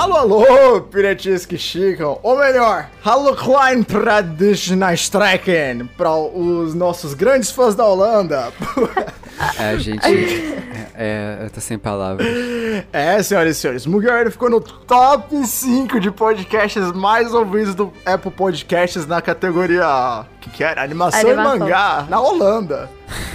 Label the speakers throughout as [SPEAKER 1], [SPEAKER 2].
[SPEAKER 1] Alô, alô, piratinhos que chegam. Ou melhor, Hallo Klein Traditional Strecken para os nossos grandes fãs da Holanda.
[SPEAKER 2] É, gente. é, é, eu tô sem palavras.
[SPEAKER 1] É, senhoras e senhores, Mugiwara ficou no top 5 de podcasts mais ouvidos do Apple Podcasts na categoria. que, que era? Animação,
[SPEAKER 3] Animação.
[SPEAKER 1] e mangá, na Holanda.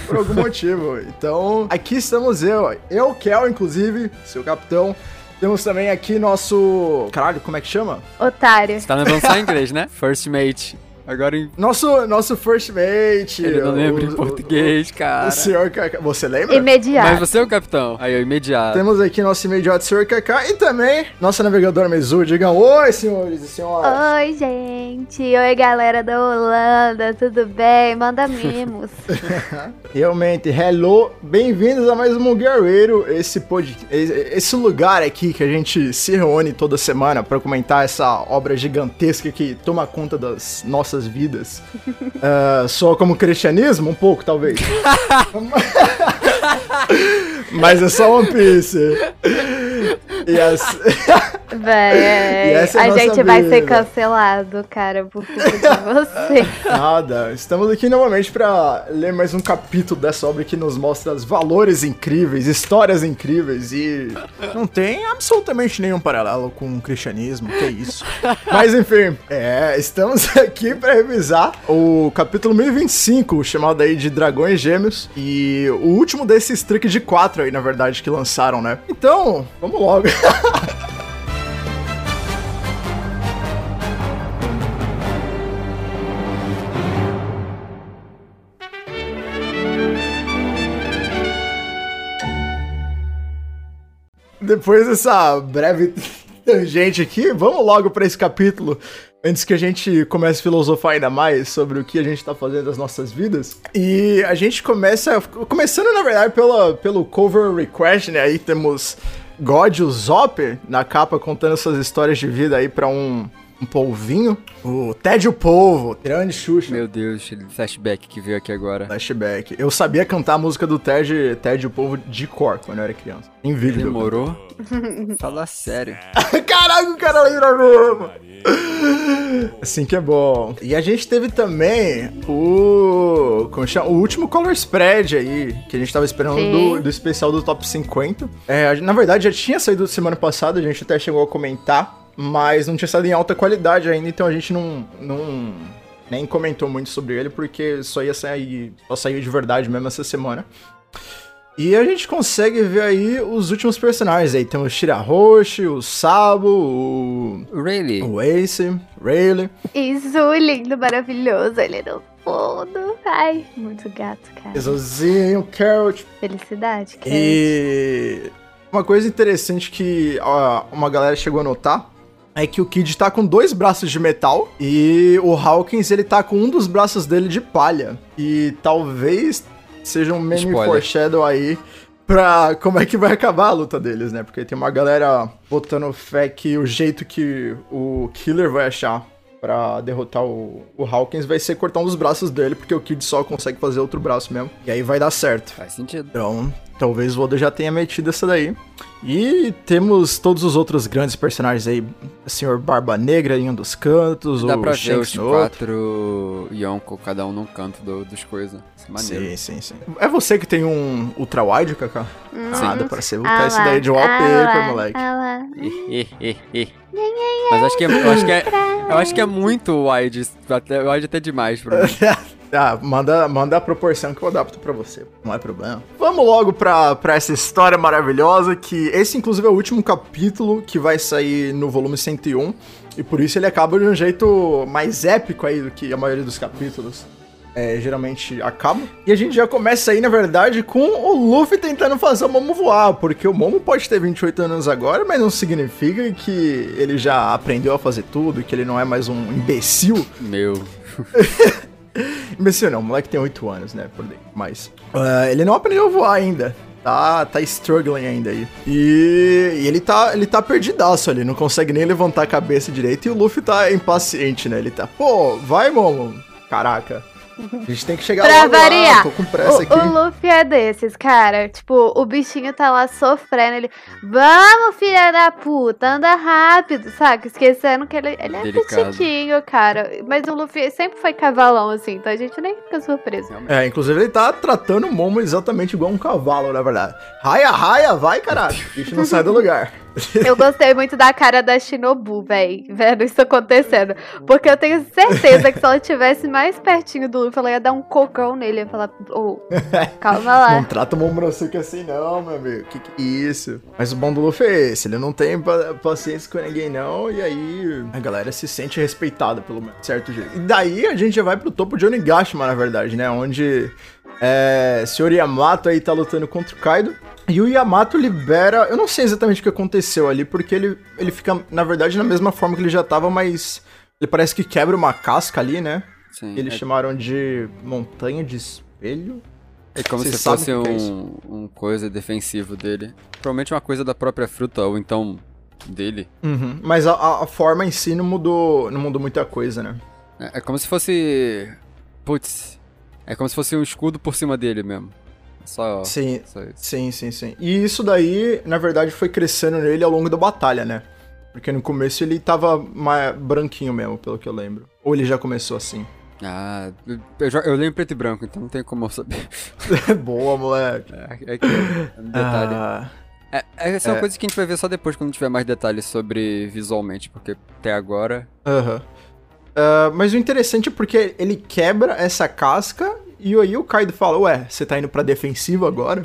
[SPEAKER 1] Por algum motivo. Então, aqui estamos eu, eu, Kel, inclusive, seu capitão. Temos também aqui nosso. Caralho, como é que chama?
[SPEAKER 3] Otário.
[SPEAKER 2] Você tá lembrando só em inglês, né? First mate. Agora em.
[SPEAKER 1] Nosso, nosso first mate.
[SPEAKER 2] Ele não lembra
[SPEAKER 1] o-
[SPEAKER 2] em português,
[SPEAKER 1] O,
[SPEAKER 2] cara.
[SPEAKER 1] o senhor Kaká. Você lembra?
[SPEAKER 3] Imediato.
[SPEAKER 2] Mas você é o capitão. Aí, eu imediato.
[SPEAKER 1] Temos aqui nosso imediato senhor Kaká e também nosso navegador Mezu. Digam oi, senhores e senhoras.
[SPEAKER 3] Oi, gente. Oi, galera da Holanda. Tudo bem? Manda mimos.
[SPEAKER 1] Realmente, hello, bem-vindos a mais um Guerreiro, esse, pod... esse lugar aqui que a gente se reúne toda semana pra comentar essa obra gigantesca que toma conta das nossas vidas. Ah, só como cristianismo? Um pouco, talvez. Mas é só One Piece. E as...
[SPEAKER 3] Véi,
[SPEAKER 1] é a
[SPEAKER 3] gente vai ser cancelado, cara, por culpa de você.
[SPEAKER 1] Nada, estamos aqui novamente para ler mais um capítulo dessa obra que nos mostra os valores incríveis, histórias incríveis e não tem absolutamente nenhum paralelo com o cristianismo, que isso. Mas enfim, é, estamos aqui para revisar o capítulo 1025, chamado aí de Dragões Gêmeos e o último desses trick de quatro aí, na verdade, que lançaram, né? Então, vamos logo. Depois dessa breve tangente aqui, vamos logo para esse capítulo. Antes que a gente comece a filosofar ainda mais sobre o que a gente tá fazendo das nossas vidas. E a gente começa. Começando, na verdade, pela, pelo cover request, né? Aí temos God, o Zop, na capa, contando essas histórias de vida aí pra um, um polvinho. O Ted o Polvo, grande Xuxa.
[SPEAKER 2] Meu Deus, flashback que veio aqui agora.
[SPEAKER 1] Flashback. Eu sabia cantar a música do Ted, Ted o Povo de cor quando eu era criança. Em vídeo.
[SPEAKER 2] Demorou? Fala sério.
[SPEAKER 1] Caraca, o cara lembra mesmo. Assim que é bom. E a gente teve também o. Como chama? O último Color Spread aí, que a gente tava esperando do, do especial do Top 50. É, na verdade, já tinha saído semana passada, a gente até chegou a comentar, mas não tinha saído em alta qualidade ainda, então a gente não. não nem comentou muito sobre ele, porque só ia sair. Só saiu de verdade mesmo essa semana. E a gente consegue ver aí os últimos personagens aí. Temos o Shirahoshi, o Sabo, o,
[SPEAKER 2] Really?
[SPEAKER 1] o Ace, Rayleigh.
[SPEAKER 3] Isso, lindo, maravilhoso. Ele no fundo. Ai, muito gato, cara.
[SPEAKER 1] Exozinho, Carrot.
[SPEAKER 3] Felicidade, cara.
[SPEAKER 1] E uma coisa interessante que ó, uma galera chegou a notar é que o Kid tá com dois braços de metal e o Hawkins ele tá com um dos braços dele de palha. E talvez seja um meme
[SPEAKER 2] Spoiler.
[SPEAKER 1] foreshadow aí pra como é que vai acabar a luta deles, né? Porque tem uma galera botando fé que o jeito que o Killer vai achar pra derrotar o, o Hawkins vai ser cortar um dos braços dele, porque o Kid só consegue fazer outro braço mesmo. E aí vai dar certo.
[SPEAKER 2] Faz sentido.
[SPEAKER 1] Então, talvez o Oda já tenha metido essa daí. E temos todos os outros grandes personagens aí. O Senhor Barba Negra em um dos cantos,
[SPEAKER 2] Dá
[SPEAKER 1] o
[SPEAKER 2] pra ver
[SPEAKER 1] Shanks
[SPEAKER 2] os
[SPEAKER 1] no outro.
[SPEAKER 2] quatro Yonko, cada um num canto do- dos coisas. Isso é maneiro.
[SPEAKER 1] Sim, sim, sim. É você que tem um ultra wide, Kaká? Ah, dá pra ser. Botar
[SPEAKER 3] Ah
[SPEAKER 1] esse
[SPEAKER 3] lá,
[SPEAKER 1] daí de
[SPEAKER 3] ah
[SPEAKER 1] wallpaper, moleque.
[SPEAKER 3] ah.
[SPEAKER 2] Mas acho que é, eu acho que é, eu acho que é muito wide, até, wide até demais pra mim.
[SPEAKER 1] Ah, manda, manda a proporção que eu adapto pra você. Não é problema. Vamos logo pra, pra essa história maravilhosa, que esse inclusive é o último capítulo que vai sair no volume 101. E por isso ele acaba de um jeito mais épico aí do que a maioria dos capítulos. É, geralmente acaba. E a gente já começa aí, na verdade, com o Luffy tentando fazer o Momo voar. Porque o Momo pode ter 28 anos agora, mas não significa que ele já aprendeu a fazer tudo, que ele não é mais um imbecil.
[SPEAKER 2] Meu.
[SPEAKER 1] Imbecil não, o moleque tem 8 anos, né, por dentro. Mas ah, ele não aprendeu a voar ainda. Tá, tá struggling ainda aí. E, e ele tá ele tá perdidaço ali, não consegue nem levantar a cabeça direito. E o Luffy tá impaciente, né? Ele tá, pô, vai, Momo. Caraca. A gente tem que chegar
[SPEAKER 3] Pra
[SPEAKER 1] logo lá,
[SPEAKER 3] variar.
[SPEAKER 1] tô com pressa
[SPEAKER 3] O,
[SPEAKER 1] aqui.
[SPEAKER 3] o Luffy é desses, cara. Tipo, o bichinho tá lá sofrendo. Ele, vamos, filha da puta, anda rápido, saca? Esquecendo que ele, ele é
[SPEAKER 2] Delicado.
[SPEAKER 3] petitinho, cara. Mas o Luffy sempre foi cavalão, assim, então a gente nem fica surpreso.
[SPEAKER 1] É, inclusive ele tá tratando o Momo exatamente igual um cavalo, na verdade. Raia, raia, vai, caralho. O bicho não sai do lugar.
[SPEAKER 3] Eu gostei muito da cara da Shinobu, véi, vendo isso acontecendo. Porque eu tenho certeza que se ela tivesse mais pertinho do Luffy, ela ia dar um cocão nele. Ia falar, ô, calma lá.
[SPEAKER 1] Não trata o Momonosuke assim não, meu amigo. Que que é isso? Mas o bom do Luffy é esse, ele não tem pa- paciência com ninguém não, e aí a galera se sente respeitada pelo certo jeito. E daí a gente já vai pro topo de Onigashima, na verdade, né, onde é, o Sr. Yamato aí tá lutando contra o Kaido. E o Yamato libera. Eu não sei exatamente o que aconteceu ali, porque ele, ele fica, na verdade, na mesma forma que ele já tava, mas ele parece que quebra uma casca ali, né?
[SPEAKER 2] Sim.
[SPEAKER 1] Eles
[SPEAKER 2] é,
[SPEAKER 1] chamaram de montanha de espelho.
[SPEAKER 2] é como
[SPEAKER 1] Vocês
[SPEAKER 2] se fosse
[SPEAKER 1] que que é
[SPEAKER 2] um, um coisa defensivo dele. Provavelmente uma coisa da própria fruta, ou então dele.
[SPEAKER 1] Uhum. Mas a, a- a forma em si não mudou, não mudou muita coisa, né?
[SPEAKER 2] É, é como se fosse. Putz. É como se fosse um escudo por cima dele mesmo. Só.
[SPEAKER 1] Sim,
[SPEAKER 2] só
[SPEAKER 1] sim, sim, sim. E isso daí, na verdade, foi crescendo nele ao longo da batalha, né? Porque no começo ele tava mais branquinho mesmo, pelo que eu lembro. Ou ele já começou assim?
[SPEAKER 2] Ah, eu, jo- eu lembro preto e branco, então não tem como eu saber.
[SPEAKER 1] Boa, moleque.
[SPEAKER 2] É, é que é um detalhe.
[SPEAKER 1] Ah,
[SPEAKER 2] É, essa é uma
[SPEAKER 1] É.
[SPEAKER 2] coisa que a gente vai ver só depois, quando tiver mais detalhes sobre visualmente, porque até agora.
[SPEAKER 1] Aham. Ah, mas o interessante é porque ele quebra essa casca e aí o Kaido fala, ué, você tá indo pra defensiva agora?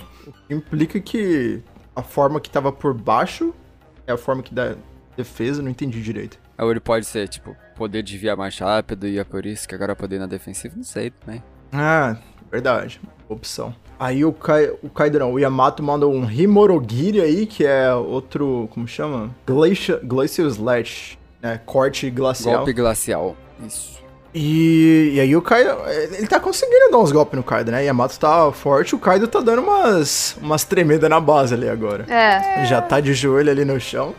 [SPEAKER 1] Implica que a forma que tava por baixo é a forma que dá defesa, não entendi direito.
[SPEAKER 2] Ou ele pode ser, tipo, poder desviar mais rápido e é por isso que agora poder ir na defensiva, não sei também.
[SPEAKER 1] Ah, verdade. Opção. Aí o, Kai, o Kaido não, o Yamato manda um Himorogiri aí, que é outro, como chama? Glacial, Glacial Slash, né? Corte glacial.
[SPEAKER 2] Golpe glacial. Isso.
[SPEAKER 1] E, e aí o Kaido, ele tá conseguindo dar uns golpes no Kaido, né? Yamato tá forte, o Kaido tá dando umas, umas tremedas na base ali agora.
[SPEAKER 3] É.
[SPEAKER 1] Já tá de joelho ali no chão.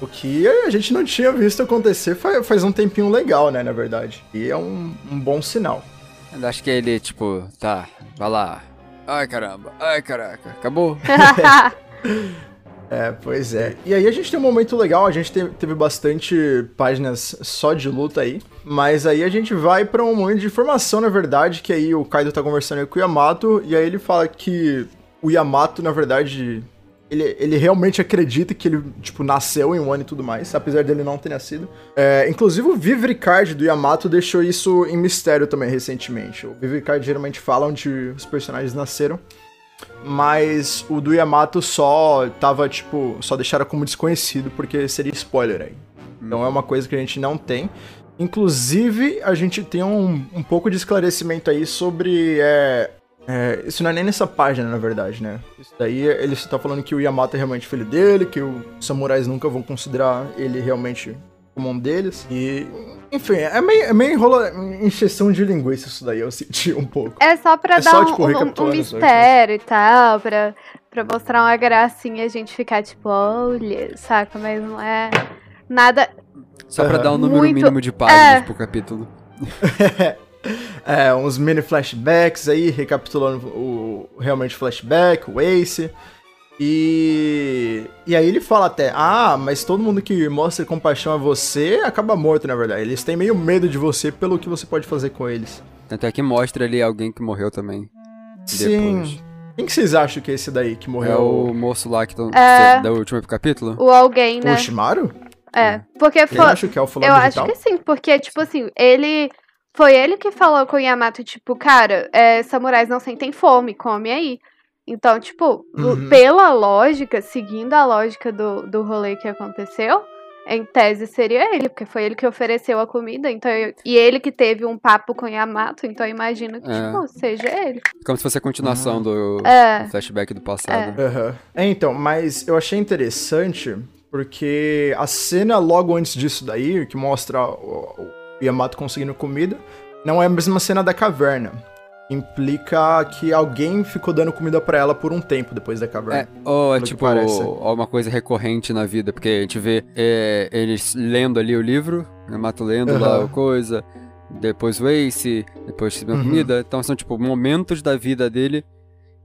[SPEAKER 1] O que a gente não tinha visto acontecer faz, faz um tempinho legal, né, na verdade. E é um, um bom sinal.
[SPEAKER 2] Eu acho que ele, tipo, tá, vai lá. Ai caramba, ai caraca, acabou?
[SPEAKER 1] É, pois é. E aí a gente tem um momento legal, a gente teve, bastante páginas só de luta aí. Mas aí a gente vai pra um momento de informação, na verdade, que aí o Kaido tá conversando com o Yamato, e aí ele fala que o Yamato, na verdade, ele, ele realmente acredita que ele, tipo, nasceu em um ano e tudo mais, apesar dele não ter nascido. É, inclusive o Vivre Card do Yamato deixou isso em mistério também recentemente. O Vivre Card geralmente fala onde os personagens nasceram. Mas o do Yamato só tava, tipo, só deixaram como desconhecido, porque seria spoiler aí. Então é uma coisa que a gente não tem. Inclusive, a gente tem um, um pouco de esclarecimento aí sobre. É, é, isso não é nem nessa página, na verdade, né? Isso daí ele só tá falando que o Yamato é realmente filho dele, que os samurais nunca vão considerar ele realmente como um deles. E. Enfim, é meio, é meio enrola, encheção de linguiça isso daí, eu senti um pouco.
[SPEAKER 3] É só pra
[SPEAKER 1] É
[SPEAKER 3] dar
[SPEAKER 1] só,
[SPEAKER 3] um,
[SPEAKER 1] tipo,
[SPEAKER 3] um- um mistério e tal, pra, pra mostrar uma gracinha e a gente ficar tipo, olha, saca? Mas não é nada.
[SPEAKER 2] Só pra dar um número
[SPEAKER 3] Muito-
[SPEAKER 2] mínimo de páginas
[SPEAKER 3] é.
[SPEAKER 2] pro capítulo.
[SPEAKER 1] É, uns mini flashbacks aí, recapitulando o realmente o flashback, o Ace. E. E aí ele fala até: Ah, mas todo mundo que mostra compaixão a você acaba morto, na verdade. Eles têm meio medo de você pelo que você pode fazer com eles.
[SPEAKER 2] Tanto é que mostra ali alguém que morreu também.
[SPEAKER 1] Sim.
[SPEAKER 2] Depois.
[SPEAKER 1] Quem que vocês acham que é esse daí que
[SPEAKER 2] É
[SPEAKER 1] morreu?
[SPEAKER 2] o moço lá que tão,
[SPEAKER 3] É.
[SPEAKER 2] da última capítulo?
[SPEAKER 3] O alguém,
[SPEAKER 1] O
[SPEAKER 3] né?
[SPEAKER 1] Shimaru?
[SPEAKER 3] É. Porque
[SPEAKER 1] Quem
[SPEAKER 3] foi.
[SPEAKER 1] acha que é o fulano
[SPEAKER 3] Eu
[SPEAKER 1] de
[SPEAKER 3] acho que sim, porque, tipo assim, ele. Foi ele que falou com o Yamato, tipo, cara, é, samurais não sentem fome, come aí. Então, tipo,
[SPEAKER 1] Uhum.
[SPEAKER 3] pela lógica, seguindo a lógica do, do rolê que aconteceu, em tese seria ele, porque foi ele que ofereceu a comida, então eu- e ele que teve um papo com Yamato, então eu imagino que,
[SPEAKER 2] É.
[SPEAKER 3] tipo, seja ele.
[SPEAKER 2] Como se fosse a continuação do,
[SPEAKER 3] É.
[SPEAKER 2] do flashback do passado.
[SPEAKER 1] É, então, mas eu achei interessante porque a cena logo antes disso daí, que mostra o, o Yamato conseguindo comida, não é a mesma cena da caverna. Implica que alguém ficou dando comida pra ela por um tempo depois da
[SPEAKER 2] É,
[SPEAKER 1] caverna.
[SPEAKER 2] ou é
[SPEAKER 1] Pelo que
[SPEAKER 2] tipo uma coisa recorrente na vida, porque a gente vê é, eles lendo ali o livro, né, Mato lendo lá
[SPEAKER 1] Aham.
[SPEAKER 2] a coisa, depois o Ace, depois a
[SPEAKER 1] Uhum.
[SPEAKER 2] comida. Então são, tipo, momentos da vida dele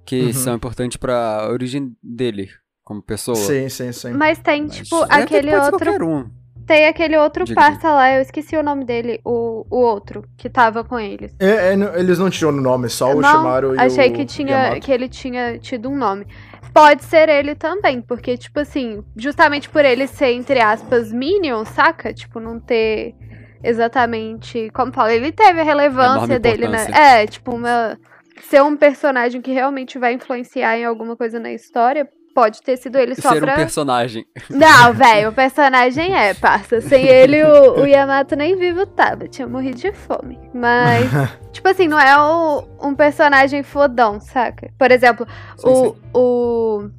[SPEAKER 2] que
[SPEAKER 1] Uhum.
[SPEAKER 2] são importantes pra origem dele, como pessoa.
[SPEAKER 1] Sim, sim, sim.
[SPEAKER 3] Mas tem,
[SPEAKER 2] Mas
[SPEAKER 3] tipo,
[SPEAKER 2] deve ter-
[SPEAKER 3] aquele
[SPEAKER 2] pode ser
[SPEAKER 3] outro.
[SPEAKER 2] qualquer um.
[SPEAKER 3] Tem aquele outro
[SPEAKER 2] Diga.
[SPEAKER 3] parça lá, eu esqueci o nome dele, o, o outro, que tava com eles.
[SPEAKER 1] É, é, eles não tinham o nome, só o
[SPEAKER 3] não,
[SPEAKER 1] Shimaru e
[SPEAKER 3] achei
[SPEAKER 1] o
[SPEAKER 3] que tinha
[SPEAKER 1] Yamato.
[SPEAKER 3] que ele tinha tido um nome. Pode ser ele também, porque, tipo assim, justamente por ele ser, entre aspas, Minion, saca? Tipo, não ter exatamente. Como fala, ele teve a relevância
[SPEAKER 2] Enorme
[SPEAKER 3] dele, né? É, tipo, uma. Ser um personagem que realmente vai influenciar em alguma coisa na história. Pode ter sido ele só
[SPEAKER 2] Ser
[SPEAKER 3] pra.
[SPEAKER 2] um personagem.
[SPEAKER 3] Não, velho, o personagem é, parça. Sem ele, o, o Yamato nem vivo tava. Tinha morrido de fome. Mas, tipo assim, não é o- um personagem fodão, saca? Por exemplo,
[SPEAKER 2] Sim,
[SPEAKER 3] o,
[SPEAKER 2] sim.
[SPEAKER 3] o.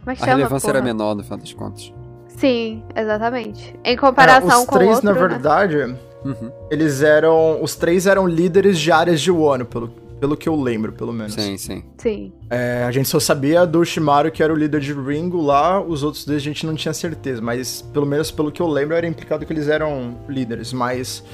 [SPEAKER 3] Como é que
[SPEAKER 2] A
[SPEAKER 3] chama?
[SPEAKER 2] relevância
[SPEAKER 3] porra?
[SPEAKER 2] era menor, no final das contas.
[SPEAKER 3] Sim, exatamente. Em
[SPEAKER 1] É,
[SPEAKER 3] comparação
[SPEAKER 1] os
[SPEAKER 3] com o
[SPEAKER 1] três,
[SPEAKER 3] outro,
[SPEAKER 1] na
[SPEAKER 3] né?
[SPEAKER 1] verdade,
[SPEAKER 2] Uhum.
[SPEAKER 1] eles eram. Os três eram líderes de áreas de Wano, pelo, pelo que eu lembro, pelo menos.
[SPEAKER 2] Sim, sim.
[SPEAKER 3] Sim.
[SPEAKER 1] É, a gente só sabia do Shimaru, que era o líder de Ringo lá, os outros dois a gente não tinha certeza, mas pelo menos pelo que eu lembro era implicado que eles eram líderes, mas.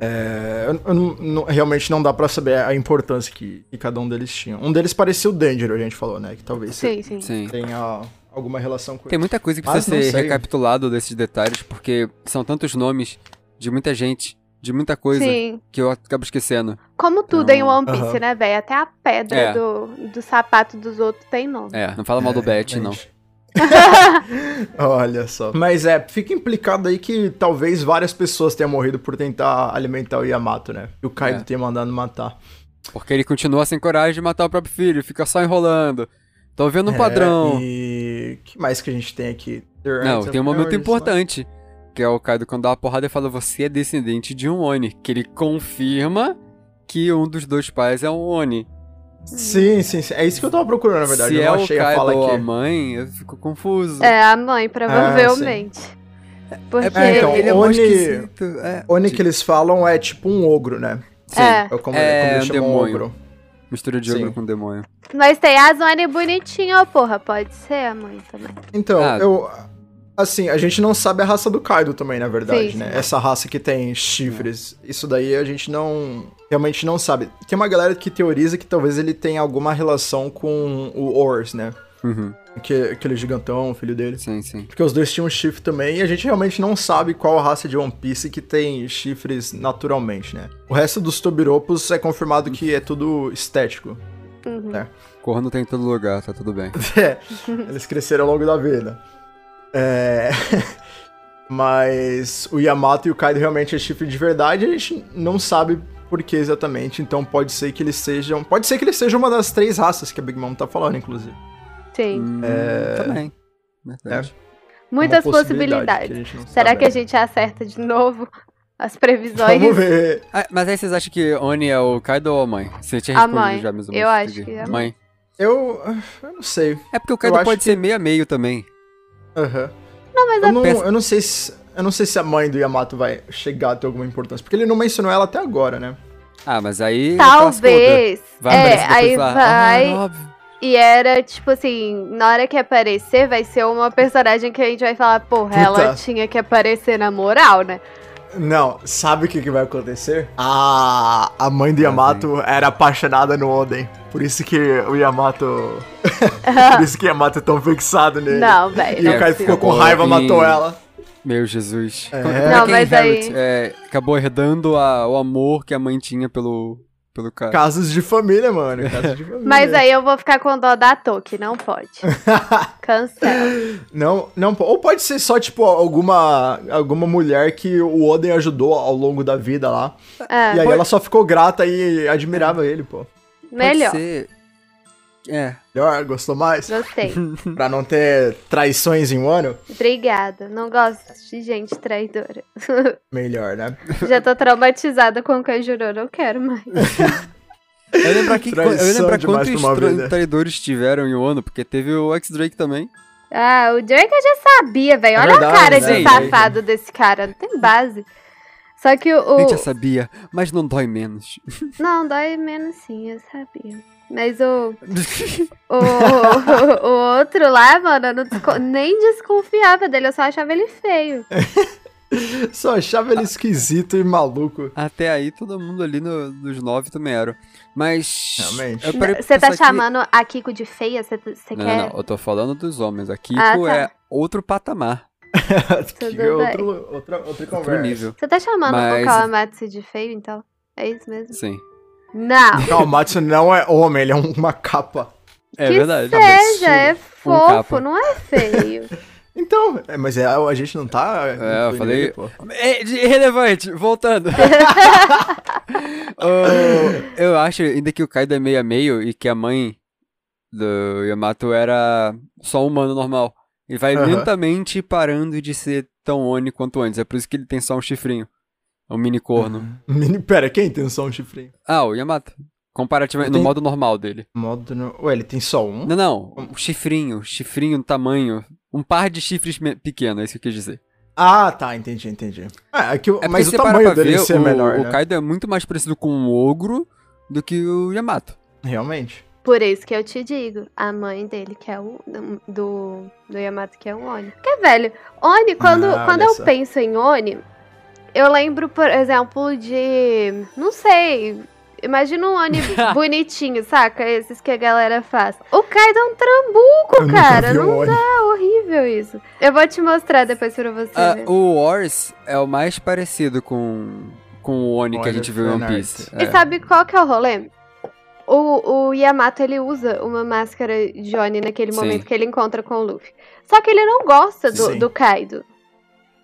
[SPEAKER 1] é, eu- eu não- realmente não dá pra saber a importância que, que cada um deles tinha. Um deles parecia o Danger, a gente falou, né? Que talvez
[SPEAKER 3] Sim, sim.
[SPEAKER 2] Sim.
[SPEAKER 1] tenha alguma relação com
[SPEAKER 2] Tem muita coisa que precisa
[SPEAKER 1] Mas não
[SPEAKER 2] ser
[SPEAKER 1] sei.
[SPEAKER 2] recapitulado desses detalhes, porque são tantos nomes de muita gente, de muita coisa,
[SPEAKER 3] Sim.
[SPEAKER 2] que eu acabo esquecendo.
[SPEAKER 3] Como tudo em
[SPEAKER 2] Então,
[SPEAKER 3] One Piece,
[SPEAKER 1] aham.
[SPEAKER 3] né, velho? Até a pedra
[SPEAKER 2] É.
[SPEAKER 3] do, do sapato dos outros tem nome.
[SPEAKER 2] É, não fala mal do Bet, não.
[SPEAKER 1] Olha só. Mas é, fica implicado aí que talvez várias pessoas tenham morrido por tentar alimentar o Yamato, né? E o Kaido
[SPEAKER 2] É.
[SPEAKER 1] tenha mandado matar.
[SPEAKER 2] Porque ele continua sem coragem de matar o próprio filho, fica só enrolando. Tô vendo um
[SPEAKER 1] É,
[SPEAKER 2] padrão.
[SPEAKER 1] E que mais que a gente tem aqui?
[SPEAKER 2] Não, tem um momento
[SPEAKER 1] Priorities,
[SPEAKER 2] importante. Que é o Kaido quando dá uma porrada e fala, você é descendente de um Oni. Que ele confirma que um dos dois pais é um Oni.
[SPEAKER 1] Sim, sim, sim. É isso que eu tava procurando, na verdade.
[SPEAKER 2] Se
[SPEAKER 1] eu
[SPEAKER 2] é
[SPEAKER 1] não
[SPEAKER 2] o
[SPEAKER 1] achei a
[SPEAKER 2] Kaido
[SPEAKER 1] fala
[SPEAKER 2] ou a
[SPEAKER 1] aqui.
[SPEAKER 2] mãe, eu fico confuso.
[SPEAKER 3] É, a mãe, provavelmente. Porque.
[SPEAKER 1] É, então,
[SPEAKER 2] ele é
[SPEAKER 1] Oni-.
[SPEAKER 2] É,
[SPEAKER 1] Oni que eles falam é tipo um ogro, né?
[SPEAKER 2] Sim,
[SPEAKER 3] É.
[SPEAKER 1] É como,
[SPEAKER 2] É,
[SPEAKER 1] como
[SPEAKER 2] um demônio.
[SPEAKER 1] ogro.
[SPEAKER 2] mistura de
[SPEAKER 1] Sim.
[SPEAKER 2] ogro com demônio.
[SPEAKER 3] Mas tem a Zone bonitinha, ó, porra. Pode ser a mãe também.
[SPEAKER 1] Então,
[SPEAKER 2] Ah.
[SPEAKER 1] eu. Assim, a gente não sabe a raça do Kaido também, na verdade,
[SPEAKER 3] Sim,
[SPEAKER 1] né?
[SPEAKER 3] sim.
[SPEAKER 1] Essa raça que tem chifres. Isso daí a gente não. Realmente não sabe. Tem uma galera que teoriza que talvez ele tenha alguma relação com o Ors, né?
[SPEAKER 2] Uhum,
[SPEAKER 1] Que, aquele gigantão, filho dele.
[SPEAKER 2] sim, sim.
[SPEAKER 1] Porque os dois tinham chifre também, e a gente realmente não sabe qual raça de One Piece que tem chifres naturalmente, né? O resto dos Tobiropos é confirmado que é tudo estético.
[SPEAKER 3] Uhum.
[SPEAKER 1] É.
[SPEAKER 2] Corno tem em todo lugar, tá tudo bem.
[SPEAKER 1] É, eles cresceram ao longo da vida. É... Mas o Yamato e o Kaido realmente é chifre de verdade, a gente não sabe por que exatamente, então pode ser que eles sejam... Pode ser que eles sejam uma das três raças que a Big Mom tá falando, inclusive.
[SPEAKER 3] Sim.
[SPEAKER 2] Hum,
[SPEAKER 1] É.
[SPEAKER 2] Também. Verdade.
[SPEAKER 3] Muitas possibilidades.
[SPEAKER 1] que a
[SPEAKER 3] Será
[SPEAKER 1] sabe
[SPEAKER 3] que a gente acerta de novo as previsões?
[SPEAKER 1] Vamos ver.
[SPEAKER 2] Ah, mas aí vocês acham que Oni é o Kaido ou a mãe? Você tinha
[SPEAKER 3] A
[SPEAKER 2] respondido
[SPEAKER 3] mãe.
[SPEAKER 2] já, ou
[SPEAKER 3] Eu acho que é a
[SPEAKER 2] mãe.
[SPEAKER 1] Eu, eu não sei.
[SPEAKER 2] É porque o Kaido pode
[SPEAKER 1] que-
[SPEAKER 2] ser meio a meio também.
[SPEAKER 1] Aham.
[SPEAKER 3] Não, mas
[SPEAKER 1] Eu não,
[SPEAKER 2] penso-
[SPEAKER 1] eu não sei se. Eu não sei se a mãe do Yamato vai chegar a ter alguma importância. Porque ele não mencionou ela até agora, né?
[SPEAKER 2] Ah, mas aí.
[SPEAKER 3] Talvez.
[SPEAKER 2] Vai
[SPEAKER 3] é, aí
[SPEAKER 2] e falar,
[SPEAKER 3] vai.
[SPEAKER 2] Ah, óbvio.
[SPEAKER 3] E era, tipo assim, na hora que aparecer, vai ser uma personagem que a gente vai falar, porra, ela
[SPEAKER 1] Puta.
[SPEAKER 3] tinha que aparecer na moral, né?
[SPEAKER 1] Não, sabe o que, que vai acontecer? A, a mãe do Yamato era apaixonada no Oden. Por isso que o Yamato. por isso que o Yamato é tão fixado nele.
[SPEAKER 3] Não, velho.
[SPEAKER 1] E
[SPEAKER 3] não
[SPEAKER 1] o cara
[SPEAKER 3] é
[SPEAKER 1] ficou com raiva,
[SPEAKER 2] E-
[SPEAKER 1] matou ela.
[SPEAKER 2] Meu Jesus.
[SPEAKER 1] É.
[SPEAKER 2] Como-
[SPEAKER 1] Não,
[SPEAKER 2] como é que
[SPEAKER 3] mas aí-
[SPEAKER 2] é, acabou herdando a- o amor que a mãe tinha pelo, pelo cara.
[SPEAKER 1] Casos de família, mano. Casos de família.
[SPEAKER 3] Mas aí eu vou ficar com dó da Toki, não pode. Cancela.
[SPEAKER 1] Não, não, ou pode ser só, tipo, alguma, alguma mulher que o Oden ajudou ao longo da vida lá.
[SPEAKER 3] É,
[SPEAKER 1] e aí
[SPEAKER 2] Pode-
[SPEAKER 1] ela só ficou grata e admirava ele, pô.
[SPEAKER 3] Melhor.
[SPEAKER 2] Pode ser. É.
[SPEAKER 1] Melhor, gostou mais?
[SPEAKER 3] Gostei.
[SPEAKER 1] pra não ter traições em um ano?
[SPEAKER 3] Obrigada. Não gosto de gente traidora.
[SPEAKER 1] Melhor, né?
[SPEAKER 3] Já tô traumatizada com o Kanjuro, não quero mais.
[SPEAKER 2] Eu lembro, aqui, eu lembro quantos tra- traidores tiveram em Wano, porque teve o X-Drake também.
[SPEAKER 3] Ah, o Drake eu já sabia, velho.
[SPEAKER 1] É
[SPEAKER 3] Olha
[SPEAKER 1] verdade,
[SPEAKER 3] a cara
[SPEAKER 2] né?
[SPEAKER 3] de safado desse cara. Não tem base. Só que o.
[SPEAKER 2] A gente já sabia, mas não dói menos.
[SPEAKER 3] Não, dói menos sim, eu sabia. Mas o. O, o, o outro lá, mano, eu não desco- nem desconfiava dele, eu só achava ele feio.
[SPEAKER 1] Só achava ele esquisito e maluco.
[SPEAKER 2] Até aí todo mundo ali no, nos nove também era. Mas.
[SPEAKER 1] Realmente.
[SPEAKER 3] Você tá
[SPEAKER 2] pensar que-
[SPEAKER 3] chamando a Kiko de feia? Você quer.
[SPEAKER 2] não, não, eu tô falando dos homens. A Kiko
[SPEAKER 3] Ah, tá.
[SPEAKER 2] é outro patamar,
[SPEAKER 1] que é
[SPEAKER 3] bem.
[SPEAKER 1] outro, outra, outra
[SPEAKER 2] outro
[SPEAKER 1] conversa.
[SPEAKER 2] nível.
[SPEAKER 3] Você tá chamando
[SPEAKER 2] Mas-
[SPEAKER 3] o Kawamatsu de feio, então? É isso mesmo?
[SPEAKER 2] Sim.
[SPEAKER 3] Não!
[SPEAKER 1] Não, o Matsu não é homem, ele é um- uma capa.
[SPEAKER 2] É
[SPEAKER 3] que
[SPEAKER 2] verdade.
[SPEAKER 3] seja, é fofo,
[SPEAKER 2] capa.
[SPEAKER 3] não é feio.
[SPEAKER 1] Então, é, mas é, a gente não tá.
[SPEAKER 2] É, eu falei-. É irrelevante, voltando. Oh, eu acho ainda que o Kaido é meio a meio e que a mãe do Yamato era só um humano normal. Ele vai
[SPEAKER 1] Aham.
[SPEAKER 2] lentamente parando de ser tão Oni quanto antes. É por isso que ele tem só um chifrinho. Um mini corno.
[SPEAKER 1] Mini- Pera, quem tem só um chifrinho?
[SPEAKER 2] Ah, o Yamato. Comparativamente,
[SPEAKER 1] Tem-
[SPEAKER 2] no modo normal dele.
[SPEAKER 1] Modo no... Ué, ele tem só um?
[SPEAKER 2] Não, não. O chifrinho. Chifrinho no tamanho. Um par de chifres me- pequeno, é isso que eu quis dizer.
[SPEAKER 1] Ah, tá, entendi, entendi. É, é que, o-
[SPEAKER 2] É
[SPEAKER 1] mas o tamanho dele
[SPEAKER 2] ver,
[SPEAKER 1] ser
[SPEAKER 2] o,
[SPEAKER 1] menor,
[SPEAKER 2] o
[SPEAKER 1] né?
[SPEAKER 2] Kaido é muito mais parecido com um ogro do que o Yamato.
[SPEAKER 1] Realmente.
[SPEAKER 3] Por isso que eu te digo, a mãe dele, que é o. Do, do Yamato, que é o Oni. Porque, velho, Oni, quando,
[SPEAKER 1] Ah,
[SPEAKER 3] quando eu
[SPEAKER 1] só.
[SPEAKER 3] penso em Oni, eu lembro, por exemplo, de. Não sei. Imagina um Oni bonitinho, saca? Esses que a galera faz. O Kaido é um
[SPEAKER 1] Eu
[SPEAKER 3] trambuco,
[SPEAKER 1] nunca
[SPEAKER 3] cara.
[SPEAKER 1] um
[SPEAKER 3] Não dá, horrível isso. Eu vou te mostrar depois pra você ver.
[SPEAKER 2] o Wars é o mais parecido com, com o Oni que a gente viu em One
[SPEAKER 1] fanart.
[SPEAKER 2] Piece.
[SPEAKER 3] E
[SPEAKER 2] É.
[SPEAKER 3] sabe qual que é o rolê? O, o Yamato, ele usa uma máscara de Oni naquele
[SPEAKER 2] Sim.
[SPEAKER 3] momento que ele encontra com o Luffy. Só que ele não gosta do,
[SPEAKER 1] Sim.
[SPEAKER 3] do Kaido.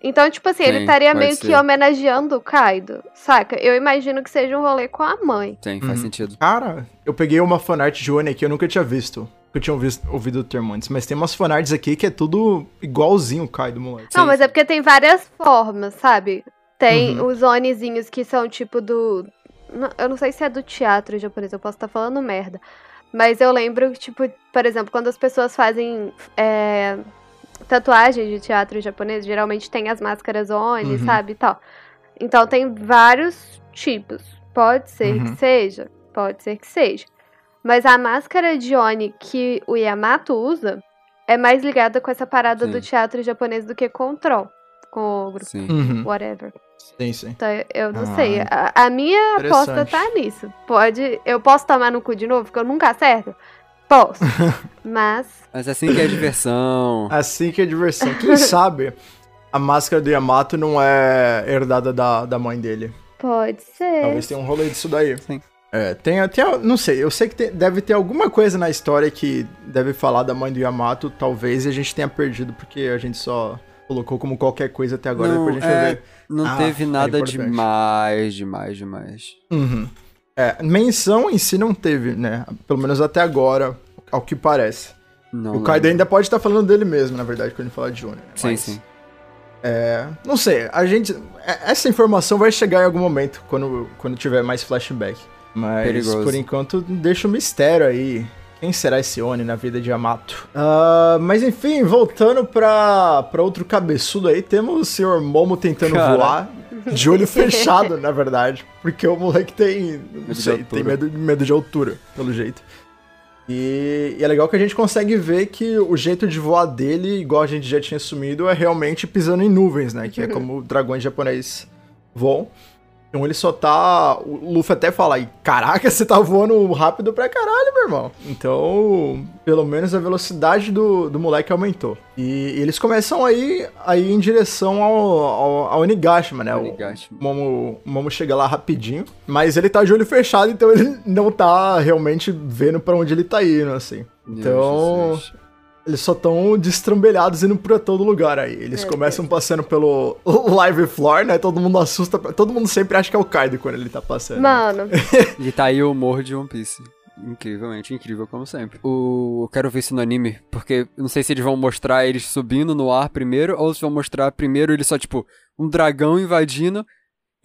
[SPEAKER 3] Então, tipo assim, ele
[SPEAKER 2] Sim,
[SPEAKER 3] estaria
[SPEAKER 2] pode
[SPEAKER 3] meio
[SPEAKER 2] ser.
[SPEAKER 3] que homenageando o Kaido, saca? Eu imagino que seja um rolê com a mãe.
[SPEAKER 2] Sim, faz
[SPEAKER 1] Uhum.
[SPEAKER 2] sentido.
[SPEAKER 1] Cara, eu peguei uma fanart de Oni aqui, eu nunca tinha visto. Eu tinha ouvido, ouvido o termo antes, mas tem umas fanarts aqui que é tudo igualzinho o Kaido, moleque.
[SPEAKER 3] Não,
[SPEAKER 2] Sim,
[SPEAKER 3] mas é porque tem várias formas, sabe? Tem
[SPEAKER 1] Uhum.
[SPEAKER 3] os Onizinhos que são tipo do. Eu não sei se é do teatro japonês, eu posso estar falando merda. Mas eu lembro, tipo, por exemplo, quando as pessoas fazem é, tatuagem de teatro japonês, geralmente tem as máscaras Oni,
[SPEAKER 1] Uhum.
[SPEAKER 3] sabe? E tal. Então tem vários tipos. Pode ser
[SPEAKER 1] Uhum.
[SPEAKER 3] que seja, pode ser que seja. Mas a máscara de Oni que o Yamato usa é mais ligada com essa parada
[SPEAKER 2] Sim.
[SPEAKER 3] do teatro japonês do que com o Troll, com o ogro,
[SPEAKER 2] Sim.
[SPEAKER 1] Uhum.
[SPEAKER 3] whatever.
[SPEAKER 1] Sim, sim.
[SPEAKER 3] Então eu- não
[SPEAKER 1] Ah,
[SPEAKER 3] sei. A, a minha aposta tá nisso. Pode. Eu posso tomar no cu de novo, porque eu nunca acerto? Posso. Mas.
[SPEAKER 2] Mas assim que é diversão.
[SPEAKER 1] Assim que é diversão. Quem sabe a máscara do Yamato não é herdada da, da mãe dele.
[SPEAKER 3] Pode ser.
[SPEAKER 1] Talvez tenha um rolê disso daí.
[SPEAKER 2] Sim.
[SPEAKER 1] É, tem até, não sei, eu sei que tem- deve ter alguma coisa na história que deve falar da mãe do Yamato, talvez, e a gente tenha perdido, porque a gente só colocou como qualquer coisa até agora,
[SPEAKER 2] Não,
[SPEAKER 1] depois a gente vai
[SPEAKER 2] é-
[SPEAKER 1] ver.
[SPEAKER 2] Não
[SPEAKER 1] Ah,
[SPEAKER 2] teve
[SPEAKER 1] é
[SPEAKER 2] nada
[SPEAKER 1] importante.
[SPEAKER 2] demais, demais, demais.
[SPEAKER 1] Uhum. É, menção em si não teve, né? Pelo menos até agora, ao que parece.
[SPEAKER 2] Não
[SPEAKER 1] o Kaido ainda pode estar falando dele mesmo, na verdade, quando ele fala de Junior. né?
[SPEAKER 2] Sim,
[SPEAKER 1] Mas,
[SPEAKER 2] sim.
[SPEAKER 1] É, não sei, a gente. é- Essa informação vai chegar em algum momento, quando, quando tiver mais flashback. Mas,
[SPEAKER 2] Perigoso.
[SPEAKER 1] por enquanto, deixa o mistério aí. Quem será esse Oni na vida de Yamato? Ah, mas enfim, voltando pra, pra outro cabeçudo aí, temos o Sr. Momo tentando
[SPEAKER 2] Cara.
[SPEAKER 1] voar. De olho fechado, na verdade. Porque o moleque tem. Não
[SPEAKER 2] Medo de
[SPEAKER 1] sei,
[SPEAKER 2] altura.
[SPEAKER 1] tem medo, medo de altura, pelo jeito. E, e é legal que a gente consegue ver que o jeito de voar dele, igual a gente já tinha assumido, é realmente pisando em nuvens, né? Que é como dragões japoneses voam. Então ele só tá. O Luffy até fala caraca, você tá voando rápido pra caralho, meu irmão. Então, pelo menos a velocidade do, do moleque aumentou. E, eles começam aí, aí em direção ao, ao, ao Onigashima, né?
[SPEAKER 2] Onigashima.
[SPEAKER 1] O Momo, o Momo chega lá rapidinho, mas ele tá de olho fechado, então ele não tá realmente vendo pra onde ele tá indo, assim. Então,
[SPEAKER 2] Jesus.
[SPEAKER 1] Eles só tão destrambelhados indo pra todo lugar aí. Eles
[SPEAKER 3] Meu
[SPEAKER 1] começam passando pelo live floor, né? Todo mundo assusta. Todo mundo sempre acha que é o Kaido quando ele tá passando.
[SPEAKER 3] Mano,
[SPEAKER 2] E tá aí o humor de One Piece. Incrivelmente incrível, como sempre. O... Eu quero ver isso no anime, porque não sei se eles vão mostrar eles subindo no ar primeiro, ou se vão mostrar primeiro eles só, tipo, um dragão invadindo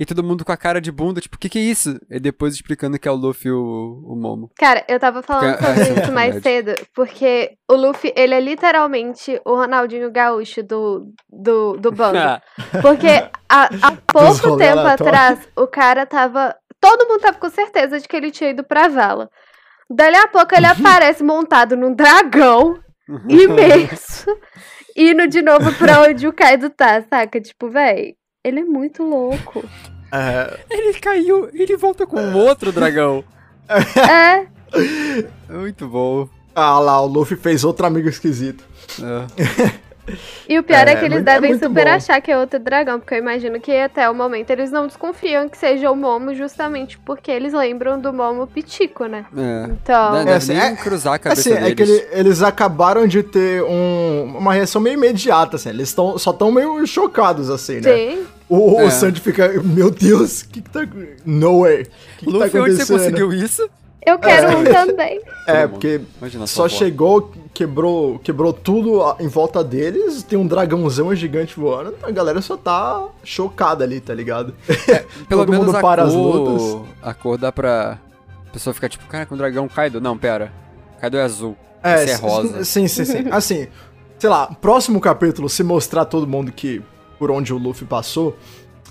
[SPEAKER 2] e todo mundo com a cara de bunda, tipo, o que que é isso? E depois explicando que é o Luffy e o, o Momo.
[SPEAKER 3] cara, eu tava falando
[SPEAKER 2] Porque-
[SPEAKER 3] sobre isso mais cedo, porque o Luffy, ele é literalmente o Ronaldinho Gaúcho do, do, do bando. Porque há, há pouco tempo atrás, o cara tava. Todo mundo tava com certeza de que ele tinha ido pra vala. Dali a pouco ele aparece montado num dragão imenso, indo de novo pra onde o Kaido tá, saca? Tipo, véi. Ele é muito louco.
[SPEAKER 1] É,
[SPEAKER 2] Ele caiu, ele volta com um outro dragão.
[SPEAKER 3] é,
[SPEAKER 2] Muito bom.
[SPEAKER 1] ah lá, o Luffy fez outro amigo esquisito.
[SPEAKER 2] É.
[SPEAKER 3] e o pior é,
[SPEAKER 1] É,
[SPEAKER 3] que eles
[SPEAKER 1] muito- é
[SPEAKER 3] devem
[SPEAKER 1] muito
[SPEAKER 3] super
[SPEAKER 1] bom.
[SPEAKER 3] achar que é outro dragão, porque eu imagino que até o momento eles não desconfiam que seja o Momo, justamente porque eles lembram do Momo Pitico, né?
[SPEAKER 2] É.
[SPEAKER 3] Então,
[SPEAKER 2] Não
[SPEAKER 1] É,
[SPEAKER 2] deve
[SPEAKER 1] assim,
[SPEAKER 2] nem
[SPEAKER 1] é-
[SPEAKER 2] cruzar a cabeça
[SPEAKER 1] Assim,
[SPEAKER 2] deles.
[SPEAKER 1] é que ele- eles acabaram de ter um- uma reação meio imediata, assim. Eles tão, só estão meio chocados, assim, né?
[SPEAKER 3] sim.
[SPEAKER 1] O,
[SPEAKER 2] É.
[SPEAKER 1] o Sandy fica, meu Deus, o que que tá... No way. O que que tá
[SPEAKER 2] Luffy, onde você conseguiu isso?
[SPEAKER 3] Eu quero um
[SPEAKER 1] exatamente.
[SPEAKER 3] também.
[SPEAKER 1] É, porque
[SPEAKER 2] Imagina
[SPEAKER 1] só chegou, quebrou, quebrou tudo em volta deles, tem um dragãozão gigante voando, a galera só tá chocada ali, tá ligado?
[SPEAKER 2] Pelo
[SPEAKER 1] Todo
[SPEAKER 2] menos
[SPEAKER 1] mundo
[SPEAKER 2] a
[SPEAKER 1] para as
[SPEAKER 2] cor,
[SPEAKER 1] lutas.
[SPEAKER 2] A cor dá pra a pessoa ficar tipo, cara, com o dragão Kaido. Não, pera. Kaido é azul.
[SPEAKER 1] É,
[SPEAKER 2] Esse é rosa.
[SPEAKER 1] Sim, sim, sim. Assim, sei lá, próximo capítulo, se mostrar todo mundo que por onde o Luffy passou,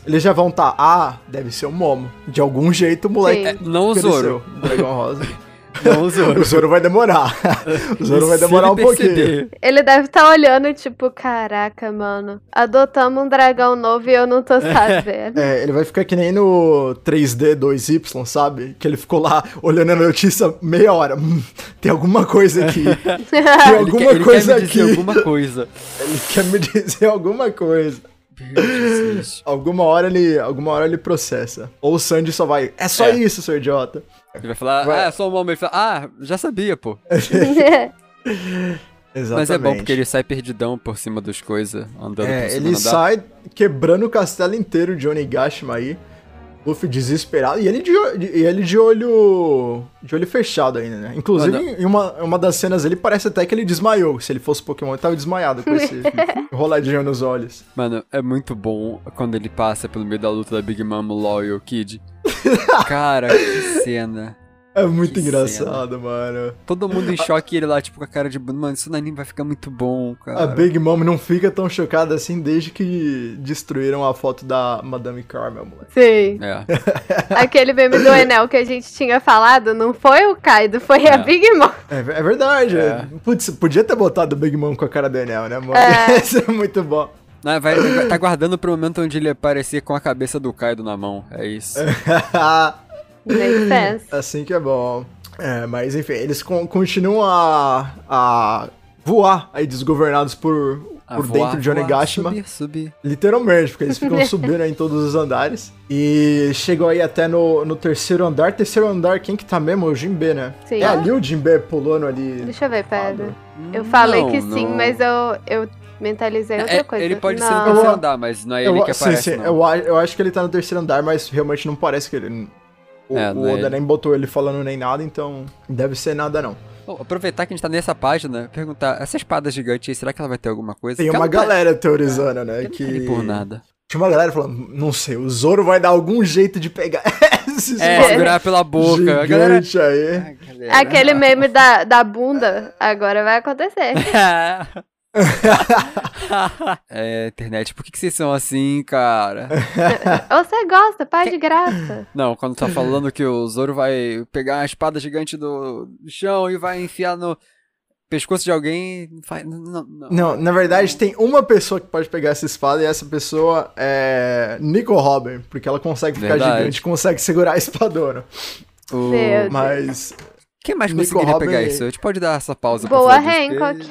[SPEAKER 1] eles já vão tá, ah, deve ser o Momo. De algum jeito o moleque
[SPEAKER 3] Sim.
[SPEAKER 2] Não o. Zoro.
[SPEAKER 1] Dragão rosa.
[SPEAKER 2] Não o Zoro.
[SPEAKER 1] o Zoro vai demorar. o Zoro vai demorar
[SPEAKER 2] ele
[SPEAKER 1] um pouquinho.
[SPEAKER 3] Ele deve estar olhando, tipo, caraca, mano. Adotamos um dragão novo e eu não tô sabendo.
[SPEAKER 1] É, ele vai ficar que nem no 3D 2Y, sabe? Que ele ficou lá olhando a notícia meia hora. Hum, tem alguma coisa aqui. Tem
[SPEAKER 2] Ele
[SPEAKER 1] alguma
[SPEAKER 2] quer, ele
[SPEAKER 1] coisa
[SPEAKER 2] quer me dizer
[SPEAKER 1] aqui.
[SPEAKER 2] alguma coisa.
[SPEAKER 1] Ele quer me dizer alguma coisa. Alguma hora ele, alguma hora ele processa. Ou o Sandy só vai, é só
[SPEAKER 2] É.
[SPEAKER 1] isso, seu idiota.
[SPEAKER 2] Ele vai falar,
[SPEAKER 1] Vai.
[SPEAKER 2] ah, é só um momento. Ele fala, ah, já sabia, pô.
[SPEAKER 1] Exatamente.
[SPEAKER 2] Mas é bom porque ele sai perdidão por cima das coisas, andando por
[SPEAKER 1] É,
[SPEAKER 2] cima
[SPEAKER 1] ele sai quebrando o castelo inteiro de Onigashima aí. Luffy desesperado. E ele de, e ele de olho. de olho fechado ainda, né? Inclusive,
[SPEAKER 2] Mano.
[SPEAKER 1] em uma, uma das cenas ele parece até que ele desmaiou. Se ele fosse Pokémon, ele tava desmaiado com esse roladinho nos olhos.
[SPEAKER 2] Mano, é muito bom quando ele passa pelo meio da luta da Big Mom, LOL e o Kid. Cara, que cena.
[SPEAKER 1] É muito
[SPEAKER 2] Que
[SPEAKER 1] engraçado, mano.
[SPEAKER 2] Todo mundo em choque e ele lá, tipo, com a cara de... Mano, isso no anime vai ficar muito bom, cara.
[SPEAKER 1] A Big Mom não fica tão chocada assim desde que destruíram a foto da Madame Carmel, moleque.
[SPEAKER 3] Sim.
[SPEAKER 2] É.
[SPEAKER 3] Aquele meme do Enel que a gente tinha falado, não foi o Kaido, foi a
[SPEAKER 2] É.
[SPEAKER 3] Big Mom.
[SPEAKER 1] É, é verdade.
[SPEAKER 2] É.
[SPEAKER 1] Putz, podia ter botado o Big Mom com a cara do Enel, né, mano?
[SPEAKER 3] É.
[SPEAKER 1] Isso é muito bom.
[SPEAKER 2] Não, vai, vai- tá guardando pro momento onde ele aparecer com a cabeça do Kaido na mão. É isso.
[SPEAKER 3] Make sense.
[SPEAKER 1] assim que é bom. É, mas enfim, eles con- continuam a, a voar aí desgovernados por, por
[SPEAKER 2] voar,
[SPEAKER 1] dentro de
[SPEAKER 2] voar,
[SPEAKER 1] Onigashima.
[SPEAKER 2] Subir, subir.
[SPEAKER 1] Literalmente, porque eles ficam subindo aí em todos os andares. E chegou aí até no, no terceiro andar. Terceiro andar, quem que tá mesmo? O Jinbe, né?
[SPEAKER 3] Sim.
[SPEAKER 1] É ali o Jinbe pulando ali.
[SPEAKER 3] Deixa eu ver, pera. Eu
[SPEAKER 2] Não,
[SPEAKER 3] falei que sim,
[SPEAKER 2] não.
[SPEAKER 3] mas eu, eu mentalizei outra
[SPEAKER 2] É,
[SPEAKER 3] coisa.
[SPEAKER 2] ele pode ser
[SPEAKER 3] não.
[SPEAKER 2] no terceiro
[SPEAKER 1] Eu-
[SPEAKER 2] andar, mas não é
[SPEAKER 1] Eu,
[SPEAKER 2] ele que
[SPEAKER 1] sim,
[SPEAKER 2] aparece,
[SPEAKER 1] sim,
[SPEAKER 2] não.
[SPEAKER 1] eu, eu acho que ele tá no terceiro andar, mas realmente não parece que ele. O,
[SPEAKER 2] É,
[SPEAKER 1] o
[SPEAKER 2] não é
[SPEAKER 1] Oda
[SPEAKER 2] ele.
[SPEAKER 1] nem botou ele falando nem nada, então deve ser nada não.
[SPEAKER 2] Aproveitar que a gente tá nessa página, perguntar, essa espada gigante aí, será que ela vai ter alguma coisa?
[SPEAKER 1] Tem uma
[SPEAKER 2] tá-
[SPEAKER 1] galera teorizando, né?
[SPEAKER 2] não tá ali
[SPEAKER 1] Que.
[SPEAKER 2] por nada.
[SPEAKER 1] Tinha uma galera falando, não sei, o Zoro vai dar algum jeito de pegar esse
[SPEAKER 2] É, segurar pela boca. A
[SPEAKER 1] gigante
[SPEAKER 2] galera...
[SPEAKER 1] aí.
[SPEAKER 2] Ai, galera.
[SPEAKER 3] Aquele meme da, da bunda, agora vai acontecer.
[SPEAKER 2] é, internet, por que, que vocês são assim, cara?
[SPEAKER 3] Você gosta, pai de graça.
[SPEAKER 2] Não, quando tá falando que o Zoro vai pegar a espada gigante do chão e vai enfiar no pescoço de alguém, não. Não, não, não.
[SPEAKER 1] Não, na verdade tem uma pessoa que pode pegar essa espada e essa pessoa é Nico Robin, porque ela consegue ficar
[SPEAKER 2] Verdade.
[SPEAKER 1] gigante, consegue segurar a espadona.
[SPEAKER 2] O...
[SPEAKER 1] Mas
[SPEAKER 2] Quem mais
[SPEAKER 1] Nico
[SPEAKER 2] conseguiria
[SPEAKER 1] Robin-
[SPEAKER 2] pegar isso? A gente pode dar essa pausa pra
[SPEAKER 3] Boa
[SPEAKER 2] porque-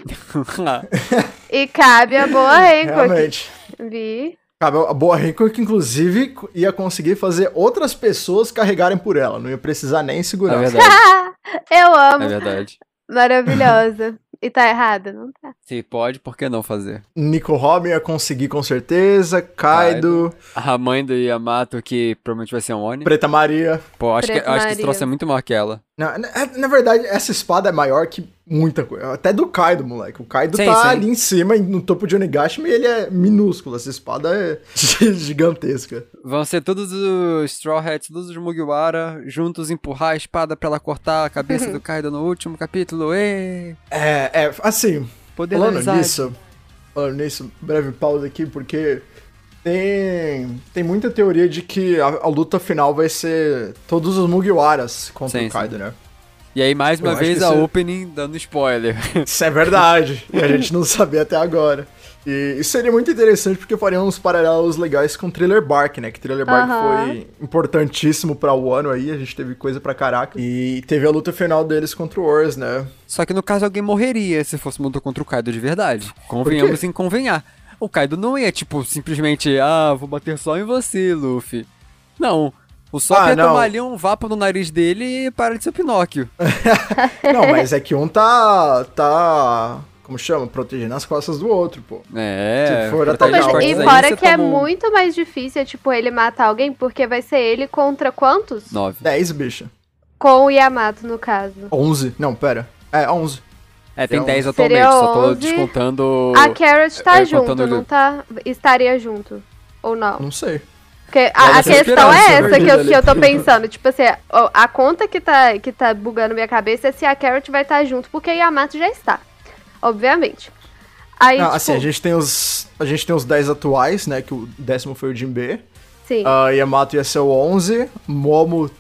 [SPEAKER 3] E cabe a boa Hancock.
[SPEAKER 1] realmente.
[SPEAKER 3] Vi.
[SPEAKER 1] Cabe a boa Hancock, inclusive, ia conseguir fazer outras pessoas carregarem por ela. Não ia precisar nem
[SPEAKER 2] É
[SPEAKER 1] segurar.
[SPEAKER 2] verdade,
[SPEAKER 3] Eu amo.
[SPEAKER 2] é verdade.
[SPEAKER 3] Maravilhosa. E tá errado? Não tá.
[SPEAKER 2] Se pode, por que não fazer?
[SPEAKER 1] Nico Robin ia conseguir com certeza. Kaido,
[SPEAKER 2] A mãe do Yamato, que provavelmente vai ser um Oni.
[SPEAKER 1] Preta Maria.
[SPEAKER 2] Pô, acho que,
[SPEAKER 3] Preta
[SPEAKER 2] acho que esse
[SPEAKER 3] Maria.
[SPEAKER 2] troço é muito maior que ela.
[SPEAKER 1] Na, na, na verdade, essa espada é maior que muita coisa. Até do Kaido, moleque. O Kaido
[SPEAKER 2] Sim,
[SPEAKER 1] tá
[SPEAKER 2] sim.
[SPEAKER 1] ali em cima, no topo de Onigashima, e ele é minúsculo. Essa espada é gigantesca.
[SPEAKER 2] Vão ser todos os Straw Hats, todos os Mugiwara, juntos empurrar a espada pra ela cortar a cabeça do Kaido no último capítulo. Ê!
[SPEAKER 1] É, é, assim,
[SPEAKER 2] Poder
[SPEAKER 1] falando
[SPEAKER 2] amizade.
[SPEAKER 1] nisso, falando nisso, breve pausa aqui, porque tem, tem muita teoria de que a, a luta final vai ser todos os Mugiwaras contra
[SPEAKER 2] Sim,
[SPEAKER 1] o Kaido, né?
[SPEAKER 2] E aí, mais uma
[SPEAKER 1] Eu
[SPEAKER 2] vez, a
[SPEAKER 1] isso é-
[SPEAKER 2] opening dando spoiler.
[SPEAKER 1] Isso é verdade. e a gente não sabia até agora. E isso seria muito interessante porque faria uns paralelos legais com Thriller Bark, né? Que Thriller Bark foi importantíssimo pra o ano aí, a gente teve coisa pra caraca. E teve a luta final deles contra o Wars, né?
[SPEAKER 2] Só que no caso, alguém morreria se fosse uma luta contra o Kaido de verdade. Convenhamos em convenhar. O Kaido não ia, tipo, simplesmente, ah, vou bater só em você, Luffy. Não. O Sop
[SPEAKER 1] Ah,
[SPEAKER 2] ia
[SPEAKER 1] não.
[SPEAKER 2] tomar ali um vapo no nariz dele e para de ser o Pinóquio.
[SPEAKER 1] Não, mas é que um tá. tá. Como chama? Protegendo as costas do outro, pô.
[SPEAKER 2] É.
[SPEAKER 1] Se for atacar
[SPEAKER 3] Mas, e fora que é muito mais difícil, tipo, ele matar alguém, porque vai ser ele contra quantos?
[SPEAKER 2] Nove.
[SPEAKER 1] 10, bicha.
[SPEAKER 3] Com o Yamato, no caso.
[SPEAKER 1] 11. Não, pera. É, 11.
[SPEAKER 2] É, tem
[SPEAKER 1] Então,
[SPEAKER 2] 10
[SPEAKER 3] seria
[SPEAKER 2] atualmente, só tô
[SPEAKER 3] 11.
[SPEAKER 2] descontando.
[SPEAKER 3] A Carrot tá
[SPEAKER 2] é,
[SPEAKER 3] junto,
[SPEAKER 2] contando
[SPEAKER 3] não tá? Estaria junto. Ou não?
[SPEAKER 1] Não sei.
[SPEAKER 3] Porque a, a questão é essa que eu, que eu tô pensando. Tipo assim, a, a conta que tá, que tá bugando minha cabeça é se a Carrot vai estar junto, porque Yamato já está. Obviamente. Aí,
[SPEAKER 1] Não,
[SPEAKER 3] tipo,
[SPEAKER 1] assim, a gente tem os. A gente tem os 10 atuais, né? Que o décimo foi o Jinbe.
[SPEAKER 3] sim.
[SPEAKER 1] A Yamato ia ser o 11. Momo,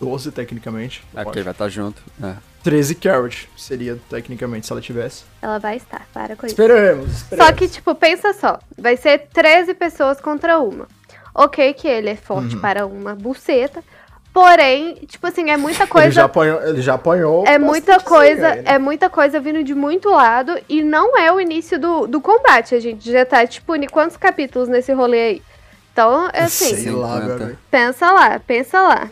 [SPEAKER 1] 12, tecnicamente.
[SPEAKER 2] É, porque ele vai estar junto. É.
[SPEAKER 1] 13 Carrot seria, tecnicamente, se ela tivesse.
[SPEAKER 3] Ela vai estar, para com isso.
[SPEAKER 1] Esperamos, esperamos.
[SPEAKER 3] Só que, tipo, pensa só. Vai ser 13 pessoas contra uma. Ok que ele é forte
[SPEAKER 1] Uhum.
[SPEAKER 3] para uma buceta. Porém, tipo assim, é muita
[SPEAKER 1] Ele
[SPEAKER 3] coisa.
[SPEAKER 1] já apanhou. Ele já apanhou
[SPEAKER 3] É muita coisa,
[SPEAKER 1] velho, né?
[SPEAKER 3] é muita coisa vindo de muito lado e não é o início do, do combate. A gente já tá, tipo, em quantos capítulos nesse rolê aí? Então, é assim,
[SPEAKER 1] Sei lá,
[SPEAKER 2] 50.
[SPEAKER 1] velho.
[SPEAKER 3] pensa lá, pensa lá.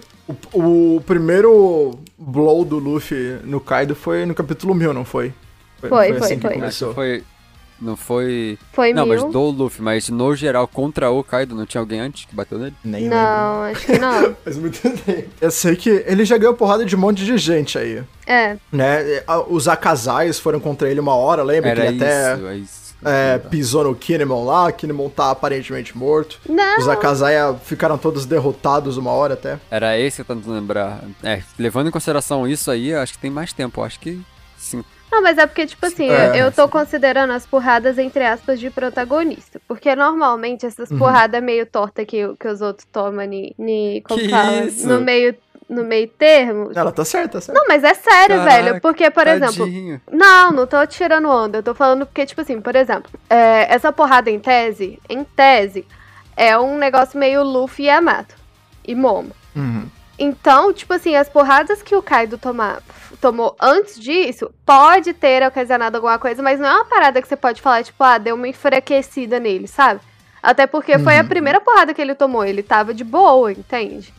[SPEAKER 1] O, o primeiro blow do Luffy no Kaido foi no capítulo 1000, não foi?
[SPEAKER 3] Foi, foi,
[SPEAKER 1] assim que
[SPEAKER 3] foi.
[SPEAKER 2] Acho
[SPEAKER 1] começou.
[SPEAKER 2] que foi. Não foi.
[SPEAKER 3] Foi
[SPEAKER 2] Não,
[SPEAKER 3] mil?
[SPEAKER 2] mas do Luffy, mas no geral, contra o Kaido, não tinha alguém antes que bateu nele?
[SPEAKER 1] Nem lembro.
[SPEAKER 3] Não, acho que não.
[SPEAKER 1] Faz muito tempo. Eu sei que ele já ganhou porrada de um monte de gente aí.
[SPEAKER 3] É,
[SPEAKER 1] Né? Os Akazais foram contra ele uma hora, lembra?
[SPEAKER 2] Era
[SPEAKER 1] que ele até
[SPEAKER 2] isso, é isso.
[SPEAKER 1] é, pisou no Kinemon lá, Kinemon tá aparentemente morto.
[SPEAKER 3] não.
[SPEAKER 1] Os Akazaya ficaram todos derrotados uma hora até.
[SPEAKER 2] Era esse que eu tô tentando lembrar. É, levando em consideração isso aí, acho que tem mais tempo. eu Acho que sim.
[SPEAKER 3] Não, mas é porque, tipo assim,
[SPEAKER 1] É,
[SPEAKER 3] eu tô considerando as porradas, entre aspas, de protagonista. Porque normalmente essas
[SPEAKER 1] Uhum.
[SPEAKER 3] porradas meio torta que, que os outros tomam ni, ni como fala?
[SPEAKER 2] isso?
[SPEAKER 3] No meio, no meio termo.
[SPEAKER 1] Ela tá certa, tá certa.
[SPEAKER 3] Não, mas é sério,
[SPEAKER 2] Caraca,
[SPEAKER 3] velho. Porque, por exemplo,
[SPEAKER 2] Tadinho.
[SPEAKER 3] Não, não tô tirando onda. Eu tô falando porque, tipo assim, por exemplo, é, essa porrada em tese, em tese, é um negócio meio Luffy e Yamato. E Momo.
[SPEAKER 1] Uhum.
[SPEAKER 3] Então, tipo assim, as porradas que o Kaido toma, tomou antes disso, pode ter ocasionado alguma coisa, mas não é uma parada que você pode falar, tipo, ah, deu uma enfraquecida nele, sabe? Até porque foi a
[SPEAKER 1] Uhum.
[SPEAKER 3] primeira porrada que ele tomou, ele tava de boa, entende?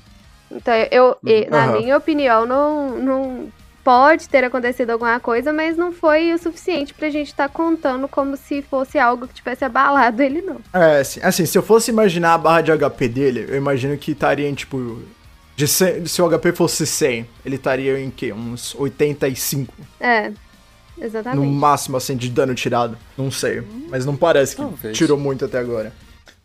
[SPEAKER 3] Então, eu, e, na minha opinião, não, não pode ter acontecido alguma coisa, mas não foi o suficiente pra gente estar contando como se fosse algo que tivesse abalado ele, não.
[SPEAKER 1] É, assim, assim, se eu fosse imaginar a barra de HP dele, eu imagino que estaria em, tipo... De 100, se o HP fosse 100, ele estaria em quê? Uns 85.
[SPEAKER 3] É,
[SPEAKER 1] No
[SPEAKER 3] exatamente.
[SPEAKER 1] máximo, assim, de dano tirado. Não sei. Mas não parece que
[SPEAKER 2] Talvez.
[SPEAKER 1] tirou muito até agora.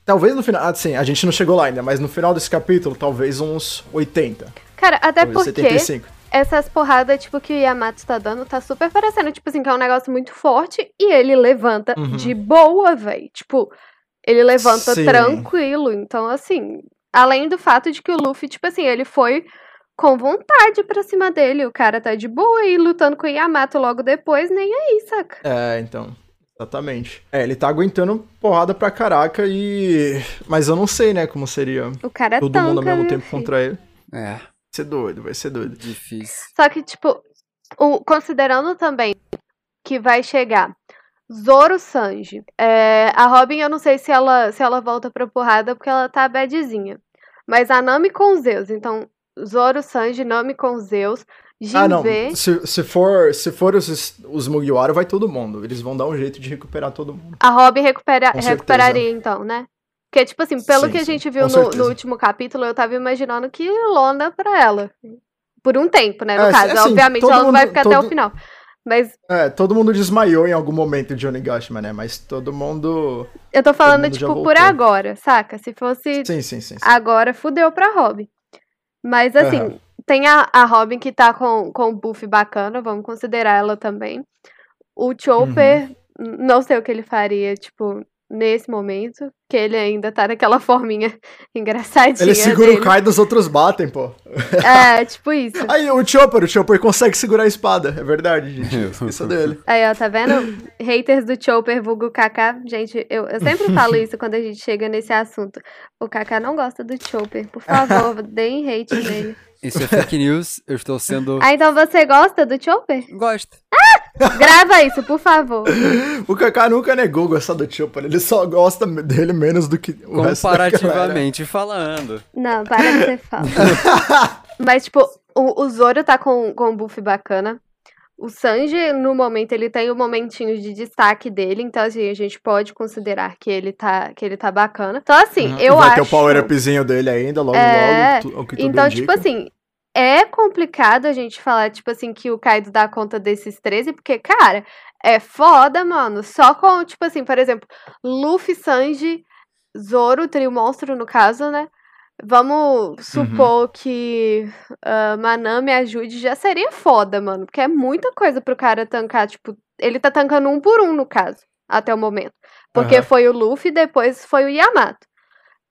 [SPEAKER 1] Talvez no final... Assim, a gente não chegou lá ainda, mas no final desse capítulo, talvez uns 80.
[SPEAKER 3] Cara, até
[SPEAKER 1] talvez
[SPEAKER 3] porque...
[SPEAKER 1] 75.
[SPEAKER 3] essas porradas, tipo, que o Yamato tá dando, tá super parecendo, tipo assim, que é um negócio muito forte e ele levanta
[SPEAKER 1] Uhum.
[SPEAKER 3] de boa, véi. Tipo, ele levanta
[SPEAKER 1] Sim.
[SPEAKER 3] tranquilo. Então, assim, além do fato de que o Luffy, tipo assim, ele foi com vontade pra cima dele. O cara tá de boa aí lutando com o Yamato logo depois, nem aí, saca?
[SPEAKER 1] É, então. Exatamente. É, ele tá aguentando porrada pra caraca e. Mas eu não sei, né, como seria
[SPEAKER 3] O cara
[SPEAKER 1] todo
[SPEAKER 3] tanca,
[SPEAKER 1] mundo ao mesmo tempo
[SPEAKER 3] filho?
[SPEAKER 1] contra ele.
[SPEAKER 2] É,
[SPEAKER 1] Vai ser doido, vai ser doido.
[SPEAKER 2] difícil.
[SPEAKER 3] Só que, tipo, o- considerando também que vai chegar Zoro Sanji. É, a Robin, eu não sei se ela, se ela volta pra porrada porque ela tá badzinha. Mas a Nami com Zeus. Então, Zoro Sanji, Nami com Zeus.
[SPEAKER 1] Ah, não.
[SPEAKER 3] Jinbe.
[SPEAKER 1] Se, se for, se for os, os Mugiwara, vai todo mundo. Eles vão dar um jeito de recuperar todo mundo.
[SPEAKER 3] A Robin recupera,
[SPEAKER 1] Com certeza.
[SPEAKER 3] recuperaria, então, né? Porque, tipo assim, pelo
[SPEAKER 1] Sim,
[SPEAKER 3] que a gente viu no, no último capítulo, eu tava imaginando que Lona pra ela. Por um tempo, né? No
[SPEAKER 1] É,
[SPEAKER 3] caso.
[SPEAKER 1] assim,
[SPEAKER 3] Obviamente,
[SPEAKER 1] todo
[SPEAKER 3] ela não vai ficar até o
[SPEAKER 1] todo-
[SPEAKER 3] final. Mas
[SPEAKER 1] É, todo mundo desmaiou em algum momento de Onigashima, né? Mas todo mundo.
[SPEAKER 3] eu tô falando, tipo, por agora, saca? Se fosse
[SPEAKER 1] Sim, sim, sim. sim.
[SPEAKER 3] agora, fudeu pra Robin. Mas, assim,
[SPEAKER 1] Aham.
[SPEAKER 3] tem a, a Robin que tá com, com um buff bacana, vamos considerar ela também. O Chopper,
[SPEAKER 1] Uhum.
[SPEAKER 3] não sei o que ele faria, tipo, nesse momento, que ele ainda tá naquela forminha engraçadinha.
[SPEAKER 1] Ele segura
[SPEAKER 3] dele.
[SPEAKER 1] o Kaido, os outros batem, pô.
[SPEAKER 3] É, tipo isso.
[SPEAKER 1] Aí o Chopper, o Chopper consegue segurar a espada. É verdade, gente. Esqueça dele.
[SPEAKER 3] Aí, ó, tá vendo? Haters do Chopper, vulgo Kaká. Gente, eu, eu sempre falo isso quando a gente chega nesse assunto. O Kaká não gosta do Chopper. Por favor, deem hate nele.
[SPEAKER 2] Isso é fake news, eu estou sendo.
[SPEAKER 3] Ah, então você gosta do Chopper?
[SPEAKER 2] Gosto.
[SPEAKER 3] Grava isso, por favor.
[SPEAKER 1] O Kaká nunca negou gostar do Chopper. Ele só gosta dele menos do que o.
[SPEAKER 2] Comparativamente falando.
[SPEAKER 3] Não, para de ser falso. Mas, tipo, o, o Zoro tá com, com um buff bacana. O Sanji, no momento, ele tem um momentinho de destaque dele, então assim, a gente pode considerar que ele tá, que ele tá bacana. Então, assim, eu
[SPEAKER 1] Vai
[SPEAKER 3] acho.
[SPEAKER 1] ter o power-upzinho dele ainda, logo,
[SPEAKER 3] É,
[SPEAKER 1] logo. tu- o tudo
[SPEAKER 3] Então,
[SPEAKER 1] indica.
[SPEAKER 3] tipo assim, é complicado a gente falar, tipo assim, que o Kaido dá conta desses 13, porque, cara, é foda, mano. Só com, tipo assim, por exemplo, Luffy, Sanji, Zoro, trio monstro, no caso, né? Vamos supor que ah, Manami ajude, já seria foda, mano. Porque é muita coisa pro cara tancar, tipo, ele tá tancando um por um, no caso, até o momento. Porque
[SPEAKER 1] Aham.
[SPEAKER 3] foi o Luffy, depois foi o Yamato.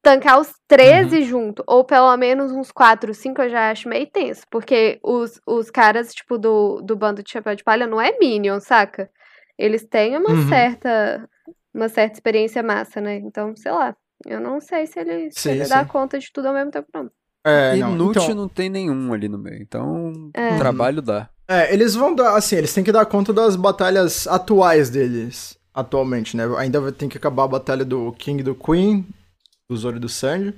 [SPEAKER 3] Tancar os 13 junto, ou pelo menos uns 4, 5, eu já acho meio tenso. Porque os, os caras, tipo, do, do bando de Chapéu de Palha não é Minion, saca? Eles têm uma
[SPEAKER 1] Uhum.
[SPEAKER 3] certa uma certa experiência massa, né? Então, sei lá. Eu não sei se ele, se
[SPEAKER 1] Sim,
[SPEAKER 3] ele dá conta de tudo ao mesmo tempo, não.
[SPEAKER 1] É,
[SPEAKER 2] Inútil
[SPEAKER 1] então-
[SPEAKER 2] não tem nenhum ali no meio, então
[SPEAKER 3] É.
[SPEAKER 2] o trabalho dá.
[SPEAKER 1] É, eles vão dar, assim, eles têm que dar conta das batalhas atuais deles, atualmente, né? Ainda tem que acabar a batalha do King e do Queen, do Zoro e do Sanji.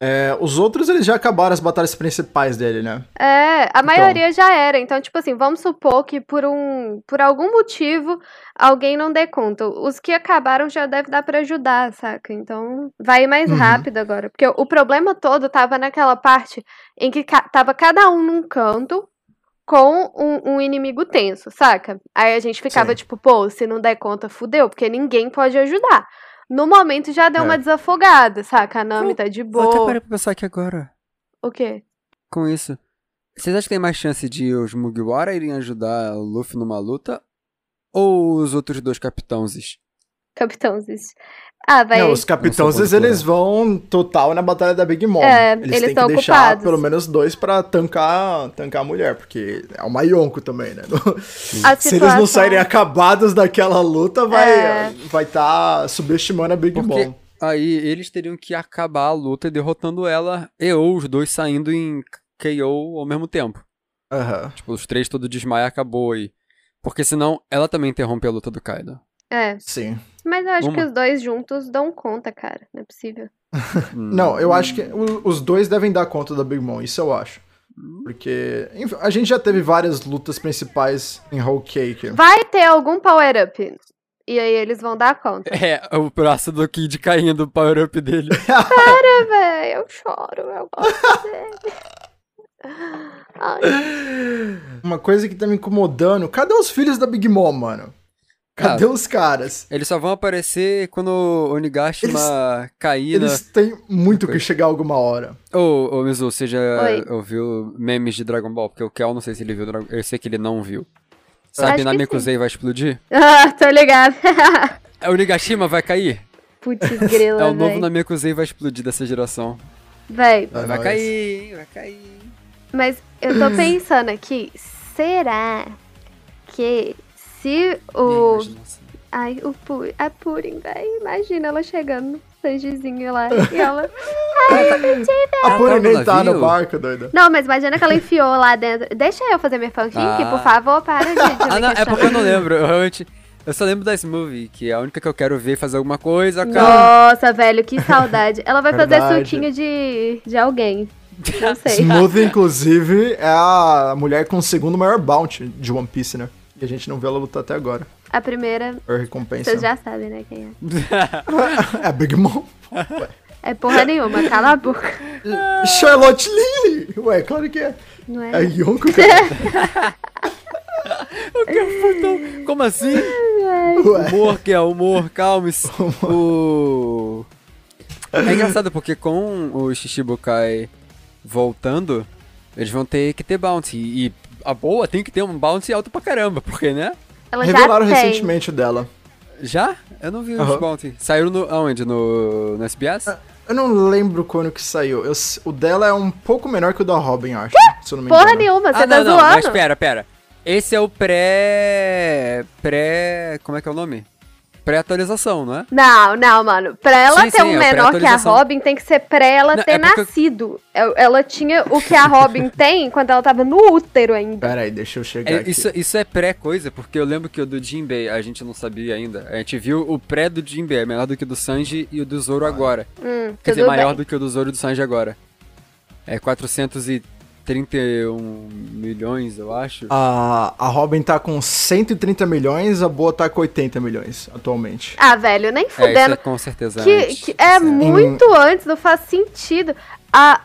[SPEAKER 1] É, os outros, eles já acabaram as batalhas principais dele, né?
[SPEAKER 3] É, a maioria já era. Então, tipo assim, vamos supor que por um, por algum motivo alguém não dê conta. Os que acabaram já deve dar pra ajudar, saca? Então, vai mais
[SPEAKER 1] Uhum.
[SPEAKER 3] rápido agora, porque o problema todo tava naquela parte em que ca- tava cada um num canto com um, um inimigo tenso, saca? Aí a gente ficava
[SPEAKER 1] Sim.
[SPEAKER 3] tipo, pô, se não der conta, fudeu, porque ninguém pode ajudar. No momento já deu
[SPEAKER 1] É.
[SPEAKER 3] uma desafogada, saca? A Nami tá de
[SPEAKER 2] Vou até
[SPEAKER 3] boa.
[SPEAKER 2] parar pra pensar aqui agora.
[SPEAKER 3] O quê?
[SPEAKER 2] Com isso. Vocês acham que tem mais chance de os Mugiwara irem ajudar o Luffy numa luta? Ou os outros dois capitãozes?
[SPEAKER 3] Capitãozes. Ah, vai.
[SPEAKER 1] Não, os
[SPEAKER 2] sou
[SPEAKER 1] eles vão total na batalha da Big Mom.
[SPEAKER 3] É,
[SPEAKER 1] eles,
[SPEAKER 3] eles
[SPEAKER 1] têm que deixar
[SPEAKER 3] ocupados.
[SPEAKER 1] pelo menos dois pra tancar, tancar a mulher, porque é uma Yonko também, né?
[SPEAKER 3] A
[SPEAKER 1] Se eles não
[SPEAKER 3] situação-
[SPEAKER 1] saírem acabados daquela luta, vai
[SPEAKER 3] É.
[SPEAKER 1] vai tá subestimando a Big
[SPEAKER 2] Porque
[SPEAKER 1] Mom.
[SPEAKER 2] aí eles teriam que acabar a luta derrotando ela e ou os dois saindo em KO ao mesmo tempo.
[SPEAKER 1] Aham.
[SPEAKER 2] Tipo, os três todo desmaia acabou e. Porque senão ela também interrompe a luta do Kaido.
[SPEAKER 3] É,
[SPEAKER 1] Sim.
[SPEAKER 3] Mas eu acho
[SPEAKER 2] Uma.
[SPEAKER 3] que os dois juntos dão conta, cara. Não é possível.
[SPEAKER 2] Hum.
[SPEAKER 1] Não, eu acho que os dois devem dar conta da Big Mom, isso eu acho. Porque enfim, a gente já teve várias lutas principais em Whole Cake.
[SPEAKER 3] Vai ter algum power-up. E aí eles vão dar conta.
[SPEAKER 2] É, o braço do Kid caindo, o power-up dele.
[SPEAKER 3] Para, velho. Eu choro. Eu gosto dele. Ai,
[SPEAKER 1] Uma coisa que tá me incomodando, cadê os filhos da Big Mom, mano? Cadê os caras?
[SPEAKER 2] Eles só vão aparecer quando o Onigashima cair na...
[SPEAKER 1] Eles têm muito que chegar alguma hora.
[SPEAKER 2] Ô, ô Mizu, você já
[SPEAKER 3] Oi.
[SPEAKER 2] ouviu memes de Dragon Ball? Porque o Kel, não sei se ele viu, Dragon- eu sei que ele não viu. Sabe,
[SPEAKER 3] que
[SPEAKER 2] Namekusei vai explodir?
[SPEAKER 3] Ah, tô ligado.
[SPEAKER 2] É, O Onigashima vai cair?
[SPEAKER 3] Putz, grila,
[SPEAKER 2] É o novo
[SPEAKER 3] velho.
[SPEAKER 2] Namekusei vai explodir dessa geração.
[SPEAKER 3] Véi,
[SPEAKER 2] vai
[SPEAKER 1] nóis.
[SPEAKER 2] cair, hein? Vai cair.
[SPEAKER 3] mas eu tô pensando aqui. Será que se o... Ai, o Puri, a Purim, velho. Imagina ela chegando no Sanjizinho lá. E ela.
[SPEAKER 1] A
[SPEAKER 2] Ah,
[SPEAKER 1] Puri
[SPEAKER 2] tá no
[SPEAKER 1] nem tá no barco, doida.
[SPEAKER 3] Não, mas imagina que ela enfiou lá dentro. Deixa eu fazer minha fanfic,
[SPEAKER 2] Ah.
[SPEAKER 3] por favor, para de, de
[SPEAKER 2] Ah, não, é porque eu não lembro. Eu realmente. Eu só lembro da Smoothie, que é a única que eu quero ver fazer alguma coisa, cara.
[SPEAKER 3] Nossa, velho, que saudade. Ela vai fazer suquinho de, de alguém. Não sei.
[SPEAKER 1] Smoothie, inclusive, é a mulher com o segundo maior bounty de One Piece, né? E a gente não vê ela lutar até agora.
[SPEAKER 3] A primeira,
[SPEAKER 1] É recompensa.
[SPEAKER 3] vocês já sabem, né, quem é.
[SPEAKER 1] É a Big Mom.
[SPEAKER 3] É porra nenhuma, cala a boca.
[SPEAKER 1] Charlotte Lily! Ué, claro que é.
[SPEAKER 3] Não
[SPEAKER 1] É
[SPEAKER 3] é?
[SPEAKER 1] Yonko, cara.
[SPEAKER 2] Como assim?
[SPEAKER 1] Ué.
[SPEAKER 2] Humor, que é humor, calme-se. O... É engraçado porque com o Shishibukai voltando, eles vão ter que ter bounty. E a boa tem que ter um bounty alto pra caramba, porque, né?
[SPEAKER 3] Ela
[SPEAKER 1] Revelaram recentemente o dela.
[SPEAKER 2] Já? Eu não vi os
[SPEAKER 1] Aham.
[SPEAKER 2] Bounty. Saíram no, aonde? No, no SBS?
[SPEAKER 1] Eu não lembro quando que saiu. Eu o dela é um pouco menor que o da Robin, eu acho. Se eu não me
[SPEAKER 3] Porra
[SPEAKER 1] engano.
[SPEAKER 3] nenhuma, você
[SPEAKER 2] ah,
[SPEAKER 3] tá
[SPEAKER 2] não, não,
[SPEAKER 3] zoando.
[SPEAKER 2] mas pera, pera. Esse é o pré... Pré... Como é que é o nome? Pré-atualização, não é?
[SPEAKER 3] Não, não, mano. Pra ela
[SPEAKER 2] Sim,
[SPEAKER 3] ter
[SPEAKER 2] sim,
[SPEAKER 3] um
[SPEAKER 2] é o
[SPEAKER 3] menor que a. Robin, tem que ser pré ela
[SPEAKER 2] Não,
[SPEAKER 3] ter
[SPEAKER 2] é porque-
[SPEAKER 3] nascido. El- Ela tinha o que a Robin tem quando ela tava no útero ainda.
[SPEAKER 1] Pera aí, deixa eu chegar
[SPEAKER 2] É,
[SPEAKER 1] aqui.
[SPEAKER 2] isso, isso é pré-coisa, porque eu lembro que o do Jinbei a gente não sabia ainda. A gente viu o pré do Jinbei, é menor do que o do Sanji e o do Zoro agora.
[SPEAKER 3] Hum,
[SPEAKER 2] Quer dizer,
[SPEAKER 3] tudo
[SPEAKER 2] maior
[SPEAKER 3] bem.
[SPEAKER 2] do que o do Zoro e do Sanji agora. É 431 milhões, eu acho.
[SPEAKER 1] A, a Robin tá com 130 milhões, a Boa tá com 80 milhões atualmente.
[SPEAKER 3] Ah, velho, nem
[SPEAKER 2] é, isso
[SPEAKER 3] fudendo.
[SPEAKER 2] é com certeza
[SPEAKER 3] que,
[SPEAKER 2] antes.
[SPEAKER 3] que é
[SPEAKER 2] Isso
[SPEAKER 3] muito antes, não faz sentido. A...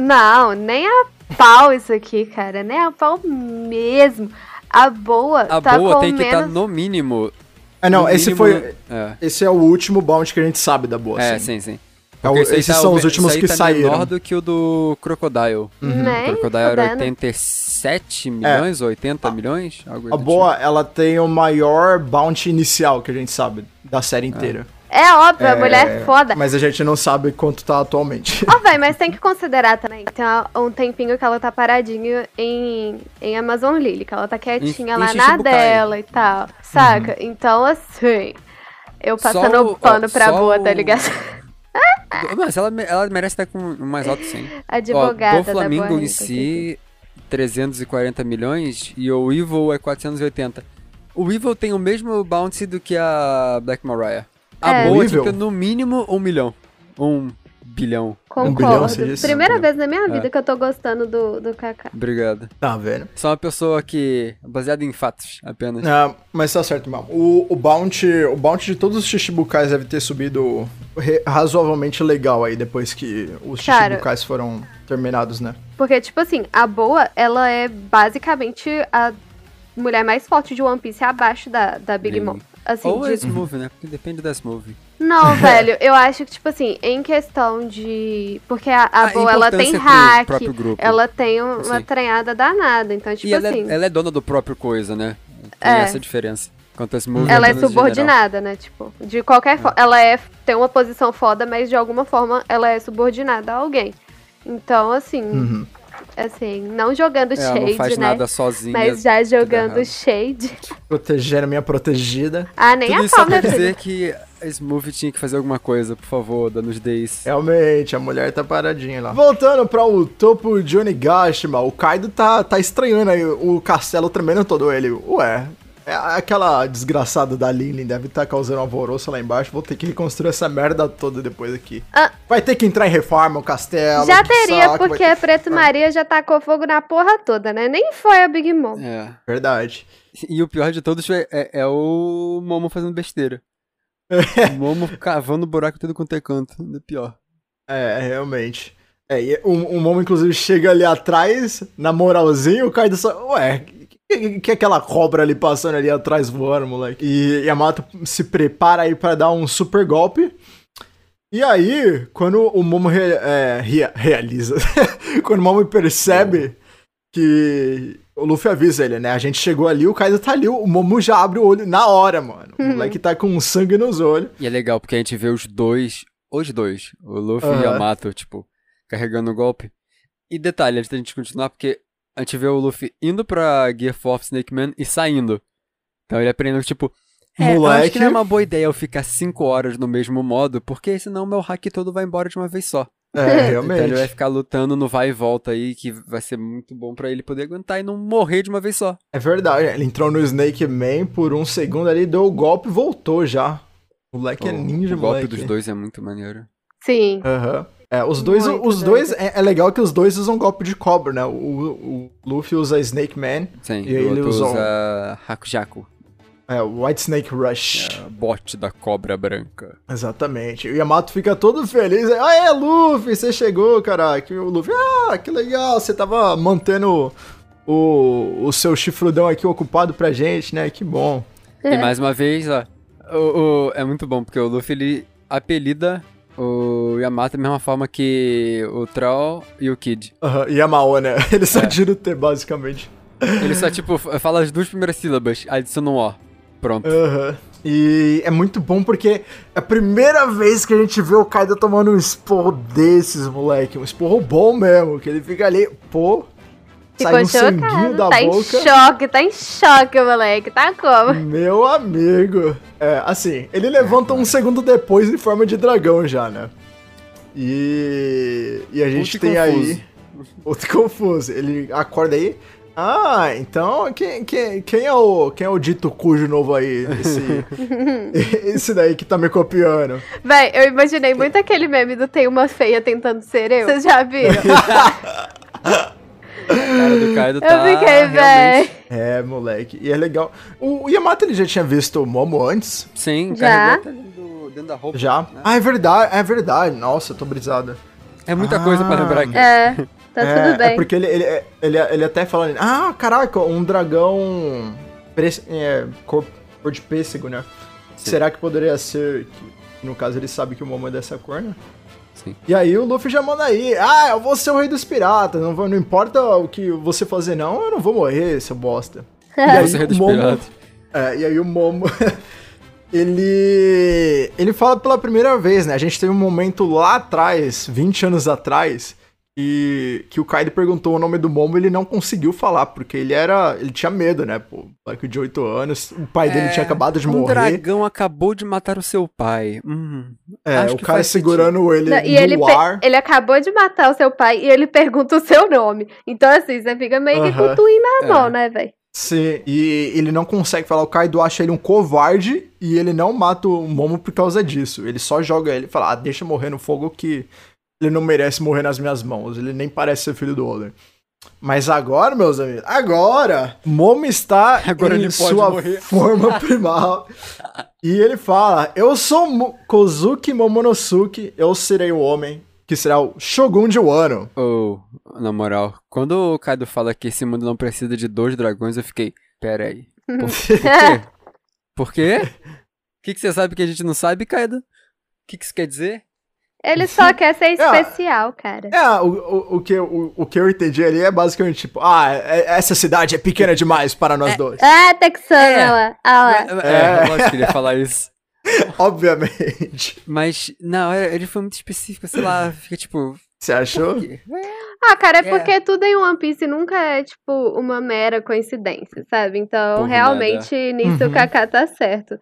[SPEAKER 3] Não, nem a pau isso aqui, cara. Nem a pau mesmo. A boa
[SPEAKER 2] A
[SPEAKER 3] tá
[SPEAKER 2] boa
[SPEAKER 3] com
[SPEAKER 2] tem que estar
[SPEAKER 3] menos...
[SPEAKER 2] no mínimo.
[SPEAKER 1] Ah, não,
[SPEAKER 2] no
[SPEAKER 1] esse
[SPEAKER 2] mínimo-
[SPEAKER 1] foi.
[SPEAKER 2] É,
[SPEAKER 1] Esse é o últtimo bounty que a gente sabe da Boa.
[SPEAKER 2] é
[SPEAKER 1] assim.
[SPEAKER 2] sim, sim.
[SPEAKER 1] É
[SPEAKER 2] Porque aí
[SPEAKER 1] esses
[SPEAKER 2] tá
[SPEAKER 1] são os últimos que
[SPEAKER 2] tá
[SPEAKER 1] saíram.
[SPEAKER 2] menor do que o do Crocodile.
[SPEAKER 3] Nem
[SPEAKER 2] O Crocodile era
[SPEAKER 3] fudendo.
[SPEAKER 2] 87 milhões, 80 milhões? Algo
[SPEAKER 1] A
[SPEAKER 2] do
[SPEAKER 1] Boa, ela tem o maior bounty inicial que a gente sabe da série inteira.
[SPEAKER 3] É óbvio, a
[SPEAKER 1] É,
[SPEAKER 3] mulher é foda.
[SPEAKER 1] Mas a gente não sabe quanto tá atualmente.
[SPEAKER 3] Ó, véi, mas tem que considerar também. Tem um tempinho que ela tá paradinha em, em Amazon Lily, que ela tá quietinha
[SPEAKER 2] Em- em
[SPEAKER 3] lá na
[SPEAKER 2] Shichibukai.
[SPEAKER 3] dela e tal. Saca? Então, assim. Eu passando
[SPEAKER 2] o-
[SPEAKER 3] pano
[SPEAKER 2] ó,
[SPEAKER 3] pra boa,
[SPEAKER 2] o-
[SPEAKER 3] tá ligado?
[SPEAKER 2] Mas ela, me- ela merece estar com o mais alto sim.
[SPEAKER 3] Advogada
[SPEAKER 2] Ó, do
[SPEAKER 3] da
[SPEAKER 2] Flamengo em
[SPEAKER 3] rica,
[SPEAKER 2] si, 340 milhões e o Evil é 480. O Evil tem o mesmo bounty do que a Black Mariah. A
[SPEAKER 3] É.
[SPEAKER 2] boa fica no mínimo um milhão. Um bilhão.
[SPEAKER 3] Concordo.
[SPEAKER 1] Um bilhão, você disse?
[SPEAKER 3] Primeira
[SPEAKER 2] Um
[SPEAKER 3] vez na minha vida
[SPEAKER 2] É.
[SPEAKER 3] que eu tô gostando do, do Kaká.
[SPEAKER 2] Obrigado.
[SPEAKER 1] Tá vendo?
[SPEAKER 2] Sou uma pessoa que. baseada em fatos apenas.
[SPEAKER 1] Ah, mas tá certo, mal. O, o bounty, o bounty de todos os Shichibukais deve ter subido re- razoavelmente legal aí depois que os
[SPEAKER 3] Cara.
[SPEAKER 1] Shichibukais foram terminados, né?
[SPEAKER 3] Porque, tipo assim, a boa, ela é basicamente a mulher mais forte de One Piece abaixo da, da Big. Mom. Assim,
[SPEAKER 2] Ou
[SPEAKER 3] de-
[SPEAKER 2] é Smooth, né? Porque depende da Smooth.
[SPEAKER 3] Não, velho, eu acho que, tipo assim, em questão de. Porque a, a
[SPEAKER 2] A
[SPEAKER 3] boa, ela tem hack, ela tem um- uma
[SPEAKER 2] Sim.
[SPEAKER 3] treinada danada. Então, tipo
[SPEAKER 2] e ela,
[SPEAKER 3] assim.
[SPEAKER 2] é, ela é dona do próprio coisa, né? Tem
[SPEAKER 3] É.
[SPEAKER 2] essa diferença. Quanto a Smooth
[SPEAKER 3] Ela é subordinada, né? Tipo, de qualquer forma. Ela é, tem uma posição foda, mas de alguma forma ela é subordinada a alguém. Então, assim,
[SPEAKER 1] Uhum.
[SPEAKER 3] assim, não jogando
[SPEAKER 2] Ela
[SPEAKER 3] shade,
[SPEAKER 2] não faz
[SPEAKER 3] né?
[SPEAKER 2] nada sozinha.
[SPEAKER 3] mas já jogando shade.
[SPEAKER 1] Proteger a minha protegida.
[SPEAKER 3] Ah, nem
[SPEAKER 2] Tudo
[SPEAKER 3] a
[SPEAKER 2] isso
[SPEAKER 3] pau,
[SPEAKER 2] só pra dizer que a Smooth tinha que fazer alguma coisa, por favor, dando days.
[SPEAKER 1] Realmente, a mulher tá paradinha lá. Voltando pra o topo de Onigashima, o Kaido tá, tá estranhando aí o castelo tremendo todo ele. Ué, é aquela desgraçada da Lilin deve estar causando um alvoroço lá embaixo. Vou ter que reconstruir essa merda toda depois aqui.
[SPEAKER 3] Ah.
[SPEAKER 1] Vai ter que entrar em reforma o castelo.
[SPEAKER 3] Já
[SPEAKER 1] que
[SPEAKER 3] teria,
[SPEAKER 1] saco,
[SPEAKER 3] porque
[SPEAKER 1] ter
[SPEAKER 3] a Preto Maria já tacou fogo na porra toda, né? Nem foi a Big Mom.
[SPEAKER 2] É.
[SPEAKER 1] Verdade.
[SPEAKER 2] E o pior de todos é, é- é o Momo fazendo besteira. o Momo cavando buraco tudo quanto é canto. Ainda pior.
[SPEAKER 1] É, realmente. É, o, o Momo, inclusive, chega ali atrás, na moralzinha, o Kaido só. Ué, que, que é aquela cobra ali passando ali atrás voando, moleque? E Yamato se prepara aí pra dar um super golpe. E aí, quando o Momo re- é, rea- realiza, quando o Momo percebe que o Luffy avisa ele, né? A gente chegou ali, o Kaido tá ali, o Momo já abre o olho na hora, mano. O moleque tá com sangue nos olhos.
[SPEAKER 2] E é legal porque a gente vê os dois, os dois, o Luffy e
[SPEAKER 1] Aham.
[SPEAKER 2] o Yamato, tipo, carregando o golpe. E detalhe, antes da gente continuar, porque a gente vê o Luffy indo pra Gear 4 Snake Man e saindo. Então ele aprendeu, tipo, é, eu acho que não é uma boa ideia eu ficar 5 horas no mesmo modo, porque senão meu hack todo vai embora de uma vez só.
[SPEAKER 1] É,
[SPEAKER 2] Então ele
[SPEAKER 1] realmente.
[SPEAKER 2] vai ficar lutando no vai e volta aí, que vai ser muito bom pra ele poder aguentar e não morrer de uma vez só.
[SPEAKER 1] É verdade, ele entrou no Snake Man por um segundo ali, deu o golpe e voltou já. O moleque é
[SPEAKER 2] O-
[SPEAKER 1] ninja,
[SPEAKER 2] o golpe
[SPEAKER 1] moleque.
[SPEAKER 2] dos dois é muito maneiro.
[SPEAKER 3] Sim.
[SPEAKER 1] Aham. É, os dois,
[SPEAKER 3] Muito
[SPEAKER 1] os dois é, é legal que os dois usam golpe de cobra, né? O, o Luffy usa Snake Man,
[SPEAKER 2] Sim,
[SPEAKER 1] E
[SPEAKER 2] o
[SPEAKER 1] ele usou-
[SPEAKER 2] usa Hakujaku,
[SPEAKER 1] é, o White Snake Rush.
[SPEAKER 2] é, bote da cobra branca.
[SPEAKER 1] Exatamente. O Yamato fica todo feliz. Ah, é, Luffy, você chegou, caraca. E o Luffy, ah, que legal, você tava mantendo o, o seu chifrudão aqui ocupado pra gente, né? Que bom.
[SPEAKER 3] É.
[SPEAKER 2] E mais uma vez, ó, o, o- é muito bom, porque o Luffy, ele apelida o Yamato da mesma forma que o Troll e o Kid.
[SPEAKER 1] Aham, E a Mao, né? Ele só
[SPEAKER 2] É.
[SPEAKER 1] tira o T, basicamente.
[SPEAKER 2] Ele só, tipo, fala as duas primeiras sílabas, adiciona um O. Pronto.
[SPEAKER 1] Aham. E é muito bom porque é a primeira vez que a gente vê o Kaido tomando um esporro desses, moleque. Um esporro bom mesmo, que ele fica ali, pô, sai um sanguinho
[SPEAKER 3] chocado.
[SPEAKER 1] da
[SPEAKER 3] Tá em
[SPEAKER 1] boca.
[SPEAKER 3] choque, tá em choque, moleque. Tá como?
[SPEAKER 1] Meu amigo. É, assim, ele levanta um segundo depois em forma de dragão já, né? E, e a gente
[SPEAKER 2] Muito
[SPEAKER 1] tem
[SPEAKER 2] confuso.
[SPEAKER 1] aí. Outro confuso. Ele acorda aí. Ah, então quem, quem, quem, é o, quem é o dito cujo novo aí? Esse, esse daí que tá me copiando.
[SPEAKER 3] Véi, eu imaginei muito aquele meme do Tem uma feia tentando ser eu. Vocês já viram?
[SPEAKER 2] A cara do Kaido tá.
[SPEAKER 3] eu fiquei, véi.
[SPEAKER 1] É, moleque. E é legal. O, o Yamato ele já tinha visto o Momo antes?
[SPEAKER 2] Sim,
[SPEAKER 3] Já?
[SPEAKER 2] até dentro, do- dentro da roupa.
[SPEAKER 1] Já?
[SPEAKER 2] né?
[SPEAKER 1] Ah, é verdade, é verdade. Nossa, eu tô brisada.
[SPEAKER 2] É muita coisa pra
[SPEAKER 1] Ah.
[SPEAKER 2] lembrar aqui.
[SPEAKER 3] É, tá
[SPEAKER 1] é,
[SPEAKER 3] tudo bem.
[SPEAKER 1] É porque ele, ele, ele, ele até fala, ah, caraca, um dragão pres- é, cor, cor de pêssego, né?
[SPEAKER 2] Sim.
[SPEAKER 1] Será que poderia ser, que, no caso ele sabe que o Momo é dessa cor, né?
[SPEAKER 2] Sim.
[SPEAKER 1] E aí o Luffy já manda aí, ah, eu vou ser o rei dos piratas, não, não importa o que você fazer não, eu não vou morrer, seu bosta. E aí,
[SPEAKER 2] Você é dos
[SPEAKER 1] o Momo-
[SPEAKER 2] piratas.
[SPEAKER 1] é, e aí o Momo. ele. Ele fala pela primeira vez, né? A gente teve um momento lá atrás, 20 anos atrás, que, que o Kaido perguntou o nome do Momo e ele não conseguiu falar, porque ele era. Ele tinha medo, né? Pô, moleque de 8 anos, o pai dele
[SPEAKER 2] É,
[SPEAKER 1] tinha acabado de
[SPEAKER 2] um
[SPEAKER 1] morrer.
[SPEAKER 2] dragão acabou de matar o seu pai. Hum,
[SPEAKER 1] É,
[SPEAKER 2] acho
[SPEAKER 1] o cara segurando ele
[SPEAKER 3] Não,
[SPEAKER 1] no
[SPEAKER 3] e ele,
[SPEAKER 1] ar.
[SPEAKER 3] ele acabou de matar o seu pai e ele pergunta o seu nome. Então, assim, você fica meio que com o twin na
[SPEAKER 2] É.
[SPEAKER 3] mão, né, velho?
[SPEAKER 1] Sim, e ele não consegue falar. O Kaido acha ele um covarde e ele não mata o Momo por causa disso. Ele só joga ele e fala: ah, deixa eu morrer no fogo que ele não merece morrer nas minhas mãos. Ele nem parece ser filho do Oden. Mas agora, meus amigos, agora, Momo está
[SPEAKER 2] Agora
[SPEAKER 1] em
[SPEAKER 2] ele pode
[SPEAKER 1] sua
[SPEAKER 2] morrer.
[SPEAKER 1] forma primal. e ele fala: Eu sou Mo- Kozuki Momonosuke, eu serei o homem que será o Shogun de Wano.
[SPEAKER 2] Ou, na moral, quando o Kaido fala que esse mundo não precisa de dois dragões, eu fiquei, pera aí. Por, por quê? Por quê? O que, que você sabe que a gente não sabe, Kaido? O que, que isso quer dizer?
[SPEAKER 3] Ele só quer ser
[SPEAKER 1] É.
[SPEAKER 3] especial, cara.
[SPEAKER 1] É, o, o, o, que, o, o que eu entendi ali é basicamente tipo, ah, é- essa cidade é pequena demais para nós dois.
[SPEAKER 3] Ah, Texana
[SPEAKER 2] É.
[SPEAKER 3] lá. Ah lá.
[SPEAKER 2] É, é, eu lógico que ele ia falar isso.
[SPEAKER 1] Obviamente.
[SPEAKER 2] Mas, não, é- ele foi muito específico, sei lá, fica tipo.
[SPEAKER 1] Você achou?
[SPEAKER 3] Ah, cara, é
[SPEAKER 2] É.
[SPEAKER 3] porque tudo em One Piece nunca é, tipo, uma mera coincidência, sabe? Então,
[SPEAKER 2] Por
[SPEAKER 3] realmente, nisso
[SPEAKER 1] Uhum.
[SPEAKER 3] o Kaká tá certo.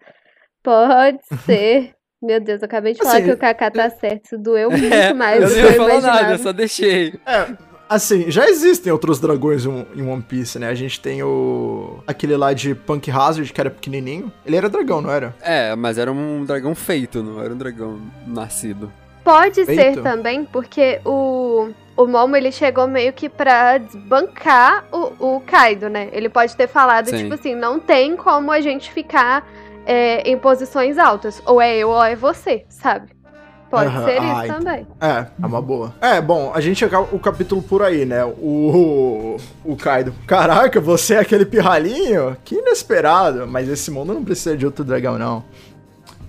[SPEAKER 3] Pode ser. Meu Deus, eu acabei de falar
[SPEAKER 1] Assim,
[SPEAKER 3] que o Kaká tá certo. Isso doeu muito
[SPEAKER 2] É,
[SPEAKER 3] mais
[SPEAKER 2] eu não ia
[SPEAKER 3] eu
[SPEAKER 2] falar nada, eu só deixei.
[SPEAKER 1] É, assim, já existem outros dragões em One Piece, né? A gente tem o. aquele lá de Punk Hazard, que era pequenininho. Ele era dragão, não era?
[SPEAKER 2] É, mas era um dragão feito, não era um dragão nascido.
[SPEAKER 3] Pode ser
[SPEAKER 1] Feito.
[SPEAKER 3] também, porque o, o Momo, ele chegou meio que pra desbancar o, o Kaido, né? Ele pode ter falado,
[SPEAKER 2] Sim.
[SPEAKER 3] tipo assim, não tem como a gente ficar é, em posições altas. Ou é eu ou é você, sabe? Pode
[SPEAKER 1] Aham,
[SPEAKER 3] ser
[SPEAKER 1] ah,
[SPEAKER 3] isso também.
[SPEAKER 1] É, é uma boa. É, bom, a gente acaba o capítulo por aí, né? O. O Kaido. Caraca, você é aquele pirralhinho? Que inesperado. Mas esse mundo não precisa de outro dragão, não.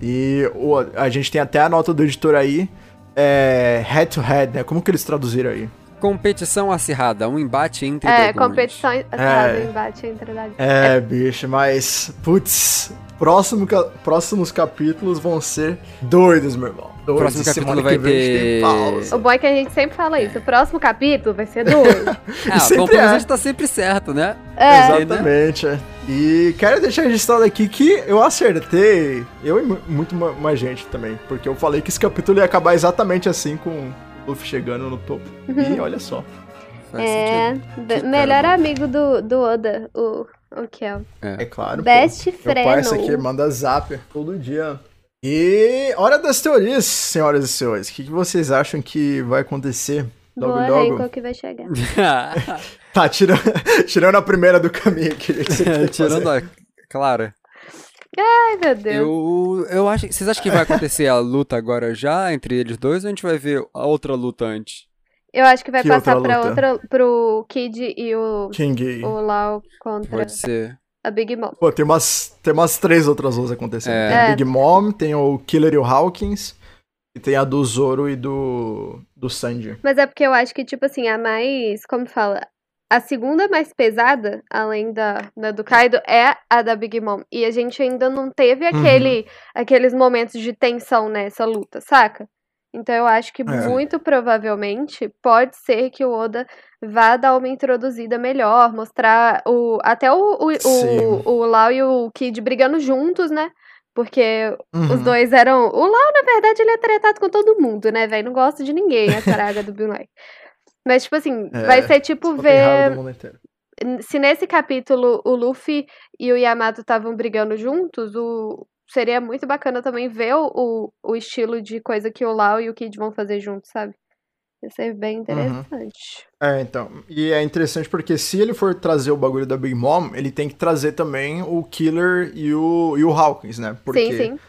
[SPEAKER 1] E o, a gente tem até a nota do editor aí. É. Head to head, né? Como que eles traduziram aí?
[SPEAKER 2] Competição acirrada, um embate entre
[SPEAKER 3] É,
[SPEAKER 2] dragões.
[SPEAKER 3] competição é. embate entre dragões.
[SPEAKER 1] É, bicho, mas. Putz. Próximo, próximos capítulos vão ser doidos, meu irmão.
[SPEAKER 2] O
[SPEAKER 1] Doidos.
[SPEAKER 2] próximo capítulo
[SPEAKER 1] semana
[SPEAKER 2] vai
[SPEAKER 1] que vem a gente tem
[SPEAKER 2] ter.
[SPEAKER 1] pausa.
[SPEAKER 3] O bom é que a gente sempre fala isso. O próximo capítulo vai ser doido.
[SPEAKER 2] Ah,
[SPEAKER 1] sempre
[SPEAKER 2] menos
[SPEAKER 1] é.
[SPEAKER 2] a gente tá sempre certo, né?
[SPEAKER 3] É.
[SPEAKER 1] Exatamente. é. E quero deixar registrado aqui que eu acertei. Eu e mu- muito ma- mais gente também. Porque eu falei que esse capítulo ia acabar exatamente assim com o Luffy chegando no topo. E olha só.
[SPEAKER 2] Faz
[SPEAKER 3] É, melhor amigo do, do Oda, o, o Kel.
[SPEAKER 1] É claro.
[SPEAKER 3] Best
[SPEAKER 1] pô. Meu
[SPEAKER 3] friend.
[SPEAKER 1] parça aqui manda zap todo dia. E hora das teorias, senhoras e senhores. O que, que vocês acham que vai acontecer logo
[SPEAKER 3] Boa,
[SPEAKER 1] logo?
[SPEAKER 3] Reiko, que vai chegar.
[SPEAKER 1] Tá, tirando, tirando a primeira do caminho que quer
[SPEAKER 2] Tirando
[SPEAKER 1] fazer.
[SPEAKER 2] a Clara.
[SPEAKER 3] Ai, meu Deus.
[SPEAKER 2] Eu, eu acho. Vocês acham que vai acontecer a luta agora já entre eles dois ou a gente vai ver a outra luta antes?
[SPEAKER 3] Eu acho que vai
[SPEAKER 1] Que
[SPEAKER 3] passar
[SPEAKER 1] outra
[SPEAKER 3] pra
[SPEAKER 1] luta?
[SPEAKER 3] outra, pro Kid e o,
[SPEAKER 1] King.
[SPEAKER 3] o Lau contra
[SPEAKER 2] Pode ser.
[SPEAKER 3] a Big Mom.
[SPEAKER 1] Pô, tem umas, tem umas três outras lutas acontecendo.
[SPEAKER 2] É.
[SPEAKER 1] Tem a
[SPEAKER 3] É.
[SPEAKER 1] Big Mom, tem o Killer e o Hawkins. E tem a do Zoro e do, do Sanji.
[SPEAKER 3] Mas é porque eu acho que, tipo assim, a mais, como fala, a segunda mais pesada, além da, da do Kaido, é a da Big Mom. E a gente ainda não teve
[SPEAKER 1] Uhum.
[SPEAKER 3] aquele, aqueles momentos de tensão nessa luta, saca? Então eu acho que
[SPEAKER 1] É.
[SPEAKER 3] muito provavelmente pode ser que o Oda vá dar uma introduzida melhor, mostrar o até o, o, o, o Lau e o Kid brigando juntos, né? Porque os
[SPEAKER 1] Uhum.
[SPEAKER 3] dois eram. O Lau, na verdade, ele é tretado com todo mundo, né, velho? Não gosta de ninguém, a caraga do Bill. Mas, tipo assim,
[SPEAKER 1] É,
[SPEAKER 3] vai ser tipo ver. Se nesse capítulo o Luffy e o Yamato estavam brigando juntos, o... seria muito bacana também ver o, o, o estilo de coisa que o Lau e o Kid vão fazer juntos, sabe? Ia ser bem interessante.
[SPEAKER 1] É, então. E é interessante porque se ele for trazer o bagulho da Big Mom, ele tem que trazer também o Killer e o, e o Hawkins, né? Porque
[SPEAKER 3] Sim, sim.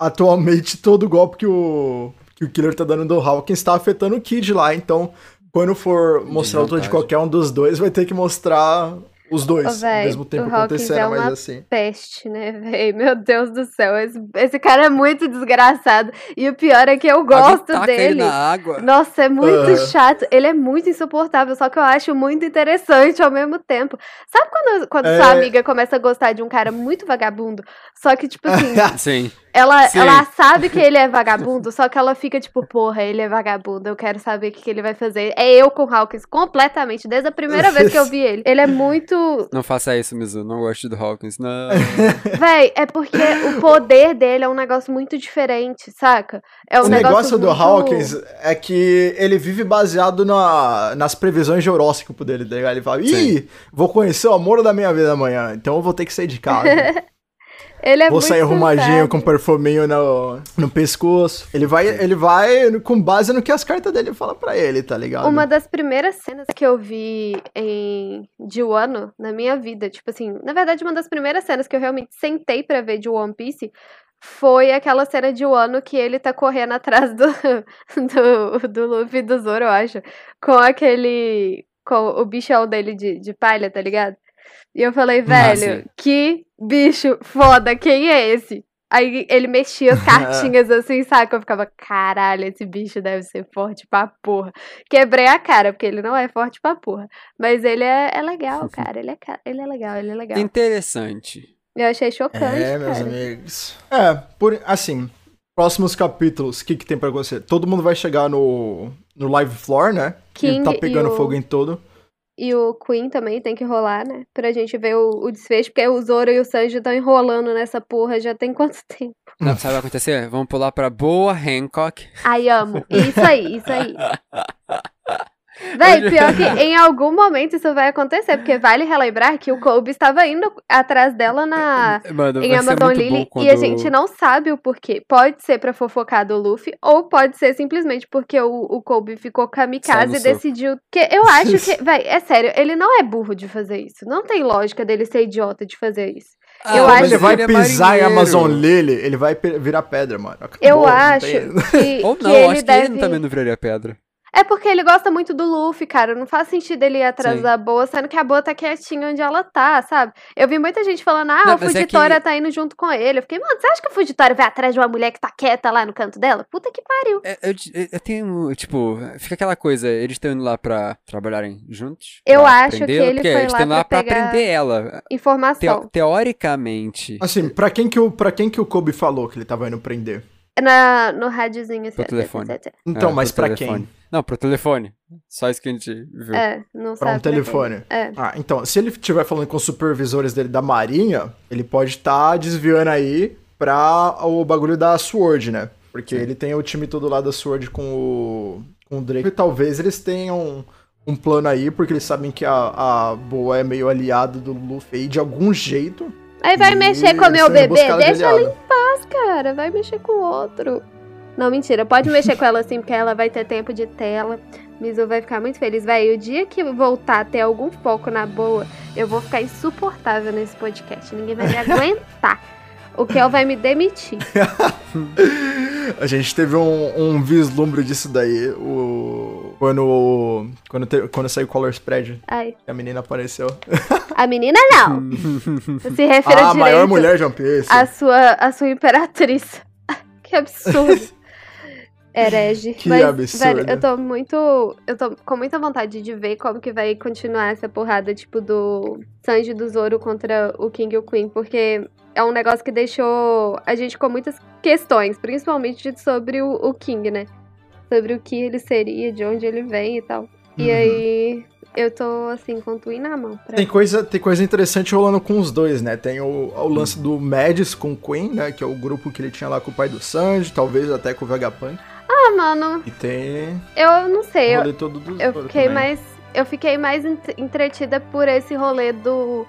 [SPEAKER 1] atualmente todo golpe que o, que o Killer tá dando do Hawkins tá afetando o Kid lá. Então, quando for mostrar a luta de
[SPEAKER 2] Desvantagem.
[SPEAKER 1] qualquer um dos dois, vai ter que mostrar os dois
[SPEAKER 3] Ô,
[SPEAKER 1] ao
[SPEAKER 3] véi,
[SPEAKER 1] mesmo tempo acontecendo,
[SPEAKER 3] é
[SPEAKER 1] mas
[SPEAKER 3] uma
[SPEAKER 1] assim.
[SPEAKER 3] Peste, né, véi? Meu Deus do céu. Esse, esse cara é muito desgraçado. E o pior é que eu gosto
[SPEAKER 2] taca ele
[SPEAKER 3] dele.
[SPEAKER 2] na água.
[SPEAKER 3] Nossa, é muito
[SPEAKER 1] Aham.
[SPEAKER 3] chato. Ele é muito insuportável, só que eu acho muito interessante ao mesmo tempo. Sabe quando, quando
[SPEAKER 1] É.
[SPEAKER 3] sua amiga começa a gostar de um cara muito vagabundo? Só que, tipo assim,
[SPEAKER 2] Sim.
[SPEAKER 3] ela,
[SPEAKER 2] Sim.
[SPEAKER 3] ela sabe que ele é vagabundo, só que ela fica tipo, porra, ele é vagabundo, eu quero saber o que, que ele vai fazer. É eu com o Hawkins, completamente, desde a primeira vez que eu vi ele. Ele é muito.
[SPEAKER 2] Não faça isso, Mizu. Não gosto do Hawkins. Não.
[SPEAKER 3] Véi, é porque o poder dele é um negócio muito diferente, saca? É um
[SPEAKER 1] O
[SPEAKER 3] negócio,
[SPEAKER 1] negócio do
[SPEAKER 3] muito-
[SPEAKER 1] Hawkins é que ele vive baseado na, nas previsões de horóscopo dele, tá ligado? Ele fala, ih, vou conhecer o amor da minha vida amanhã, então eu vou ter que sair de casa.
[SPEAKER 3] Ele é
[SPEAKER 1] vou
[SPEAKER 3] muito
[SPEAKER 1] sair arrumadinho com perfuminho no, no pescoço. Ele vai, ele vai com base no que as cartas dele falam pra ele, tá ligado?
[SPEAKER 3] Uma das primeiras cenas que eu vi em de Wano na minha vida, tipo assim, na verdade, uma das primeiras cenas que eu realmente sentei pra ver de One Piece foi aquela cena de Wano que ele tá correndo atrás do, do, do Luffy e do Zoro, eu acho, com aquele, com o bichão dele de, de palha, tá ligado? E eu falei, velho, que bicho foda, quem é esse? Aí ele mexia as cartinhas assim, saca? Eu ficava, caralho, esse bicho deve ser forte pra porra. Quebrei a cara, porque ele não é forte pra porra. Mas ele é, é legal, cara. Ele é, ele é legal, ele é legal.
[SPEAKER 2] Interessante.
[SPEAKER 3] Eu achei chocante,
[SPEAKER 1] É, meus
[SPEAKER 3] cara.
[SPEAKER 1] amigos. É, por, assim, próximos capítulos, o que, que tem pra acontecer? Todo mundo vai chegar no, no live floor, né?
[SPEAKER 3] King
[SPEAKER 1] Ele tá
[SPEAKER 3] e
[SPEAKER 1] pegando
[SPEAKER 3] o-
[SPEAKER 1] fogo em todo.
[SPEAKER 3] E o Queen também tem que rolar, né? Pra gente ver o, o desfecho, porque o Zoro e o Sanji estão enrolando nessa porra já tem quanto tempo?
[SPEAKER 2] Não, sabe o que vai acontecer? Vamos pular pra Boa Hancock.
[SPEAKER 3] Ai, amo. Isso aí, isso aí. Véi, pior que em algum momento isso vai acontecer, porque vale relembrar que o Kobe estava indo atrás dela na,
[SPEAKER 2] Mano,
[SPEAKER 3] em Amazon Lily
[SPEAKER 2] quando...
[SPEAKER 3] e a gente não sabe o porquê. Pode ser pra fofocar do Luffy ou pode ser simplesmente porque o, o Kobe ficou kamikaze e
[SPEAKER 2] soco.
[SPEAKER 3] decidiu. Que eu acho que, véi, é sério, ele não é burro de fazer isso. Não tem lógica dele ser idiota de fazer isso.
[SPEAKER 2] Ah,
[SPEAKER 3] eu acho
[SPEAKER 1] ele vai
[SPEAKER 2] é
[SPEAKER 1] pisar em. Amazon Lily, ele vai virar pedra, mano. Acabou,
[SPEAKER 3] Eu acho
[SPEAKER 1] tem-
[SPEAKER 3] que,
[SPEAKER 2] Ou
[SPEAKER 3] que
[SPEAKER 2] não,
[SPEAKER 3] ele
[SPEAKER 2] acho que
[SPEAKER 3] deve.
[SPEAKER 2] ele também não viraria pedra.
[SPEAKER 3] É porque ele gosta muito do Luffy, cara. Não faz sentido ele ir atrás
[SPEAKER 2] Sim.
[SPEAKER 3] da boa, sendo que a boa tá quietinha onde ela tá, sabe? Eu vi muita gente falando, ah,
[SPEAKER 2] Não,
[SPEAKER 3] o
[SPEAKER 2] mas é
[SPEAKER 3] Fugitória
[SPEAKER 2] que-
[SPEAKER 3] tá indo junto com ele. Eu fiquei, mano, você acha que o Fugitória vai atrás de uma mulher que tá quieta lá no canto dela? Puta que pariu.
[SPEAKER 2] É, Eu, eu- tenho, tipo, fica aquela coisa, eles estão indo lá pra trabalharem juntos?
[SPEAKER 3] Eu acho que ele
[SPEAKER 2] Porque
[SPEAKER 3] foi
[SPEAKER 2] eles
[SPEAKER 3] lá
[SPEAKER 2] lá
[SPEAKER 3] pra
[SPEAKER 2] prender ela.
[SPEAKER 3] Informação.
[SPEAKER 2] Teo- teoricamente,
[SPEAKER 1] Assim, pra quem, que o, pra quem que o Kobe falou que ele tava indo prender?
[SPEAKER 3] Na, no rádiozinho assim.
[SPEAKER 2] Pro telefone.
[SPEAKER 1] Então,
[SPEAKER 2] É,
[SPEAKER 1] mas pra
[SPEAKER 2] telefone.
[SPEAKER 1] quem?
[SPEAKER 2] Não, pro telefone. Só isso que a gente viu.
[SPEAKER 3] É, não
[SPEAKER 1] Pra
[SPEAKER 3] sabe.
[SPEAKER 1] um telefone.
[SPEAKER 3] É.
[SPEAKER 1] Ah, então, se ele estiver falando com os supervisores dele da Marinha, ele pode estar desviando aí pra o bagulho da Sword, né? Porque ele tem o time todo lá da Sword com o, com o Drake. E talvez eles tenham um plano aí, porque eles sabem que a, a Boa é meio aliado do Luffy aí de algum jeito.
[SPEAKER 3] Aí vai mexer com o meu bebê? Deixa ela
[SPEAKER 1] aliado.
[SPEAKER 3] em paz, cara. Vai mexer com o outro. Não, mentira. Pode mexer com ela sim, porque ela vai ter tempo de tela. Mizu vai ficar muito feliz. Vai, o dia que voltar a ter algum foco na boa, eu vou ficar insuportável nesse podcast. Ninguém vai me aguentar. O Kel vai me demitir.
[SPEAKER 1] A gente teve um, um vislumbre disso daí, o, quando, quando, te- quando saiu Color Spread,
[SPEAKER 3] Ai,
[SPEAKER 1] a menina apareceu.
[SPEAKER 3] a menina não. Se refere
[SPEAKER 1] Ah, a
[SPEAKER 3] direito
[SPEAKER 1] maior mulher de One Piece.
[SPEAKER 3] a sua, a sua imperatriz. que absurdo. Herege.
[SPEAKER 1] Que
[SPEAKER 3] Mas,
[SPEAKER 1] absurdo.
[SPEAKER 3] velho, eu tô muito. Eu tô com muita vontade de ver como que vai continuar essa porrada, tipo, do Sanji do Zoro contra o King e o Queen, porque é um negócio que deixou a gente com muitas questões, principalmente sobre o, o King, né? Sobre o que ele seria, de onde ele vem e tal. E
[SPEAKER 1] Uhum.
[SPEAKER 3] aí, eu tô, assim, com o Twin na mão.
[SPEAKER 1] Tem coisa, tem coisa interessante rolando com os dois, né? Tem o, o lance do Madis com o Queen, né? Que é o grupo que ele tinha lá com o pai do Sanji, talvez até com o Vegapunk.
[SPEAKER 3] Ah, mano,
[SPEAKER 1] E tem
[SPEAKER 3] eu não sei.
[SPEAKER 1] o
[SPEAKER 3] Eu,
[SPEAKER 1] rolê todo dos
[SPEAKER 3] eu fiquei
[SPEAKER 1] também.
[SPEAKER 3] mais. Eu fiquei mais ent- entretida por esse rolê do.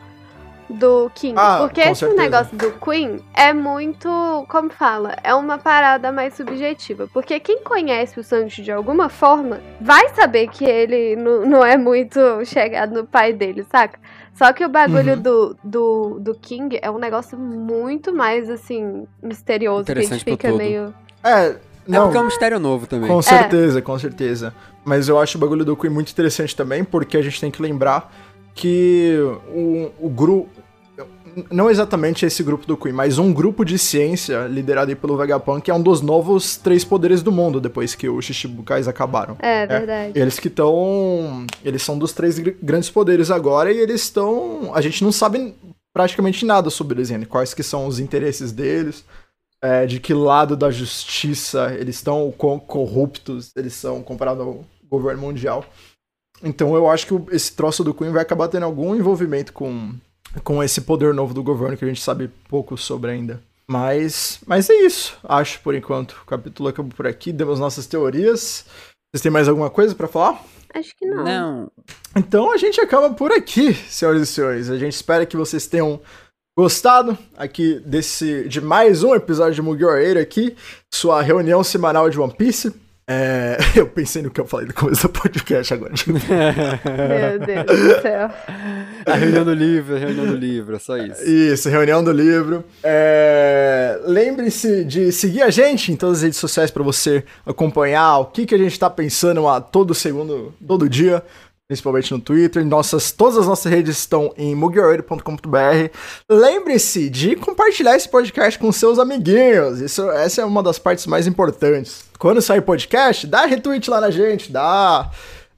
[SPEAKER 3] Do King.
[SPEAKER 1] Ah,
[SPEAKER 3] porque esse
[SPEAKER 1] certeza.
[SPEAKER 3] negócio do Queen é muito. Como fala? É uma parada mais subjetiva. Porque quem conhece o Sanji de alguma forma vai saber que ele não, não é muito chegado no pai dele, saca? Só que o bagulho
[SPEAKER 1] Uhum.
[SPEAKER 3] do, do, do King é um negócio muito mais, assim, misterioso. Que a gente fica
[SPEAKER 2] todo.
[SPEAKER 3] meio.
[SPEAKER 1] É,
[SPEAKER 2] É
[SPEAKER 1] não,
[SPEAKER 2] porque é um mistério novo também.
[SPEAKER 1] com certeza, com certeza. Mas eu acho o bagulho do Queen muito interessante também, porque a gente tem que lembrar que o, o grupo. Não exatamente esse grupo do Queen, mas um grupo de ciência liderado aí pelo Vegapunk é um dos novos três poderes do mundo depois que os Shichibukais acabaram.
[SPEAKER 3] É, verdade.
[SPEAKER 1] Eles que estão. Eles são dos três gr- grandes poderes agora e eles estão. A gente não sabe praticamente nada sobre eles ainda. Quais que são os interesses deles. É, de que lado da justiça eles estão, o quão corruptos eles são comparado ao governo mundial. Então eu acho que o- esse troço do Queen vai acabar tendo algum envolvimento com, com esse poder novo do governo que a gente sabe pouco sobre ainda. Mas, mas é isso, acho, por enquanto. O capítulo acabou por aqui, demos nossas teorias. Vocês têm mais alguma coisa pra falar?
[SPEAKER 3] Acho que não.
[SPEAKER 2] Não.
[SPEAKER 1] Então a gente acaba por aqui, senhoras e senhores. A gente espera que vocês tenham gostado aqui desse de mais um episódio de Mugiwara Eiro aqui, sua reunião semanal de One Piece. É, eu pensei no que eu falei no começo do podcast agora.
[SPEAKER 3] Meu Deus do céu.
[SPEAKER 2] A reunião do livro, a reunião do livro, é só isso.
[SPEAKER 1] Isso, reunião do livro. É, Lembre-se de seguir a gente em todas as redes sociais para você acompanhar o que, que a gente tá pensando a todo segundo, todo dia. Principalmente no Twitter. Nossas, todas as nossas redes estão em mugiwaradio.com.br. Lembre-se de compartilhar esse podcast com seus amiguinhos. Isso, essa é uma das partes mais importantes. Quando sair podcast, dá retweet lá na gente, dá.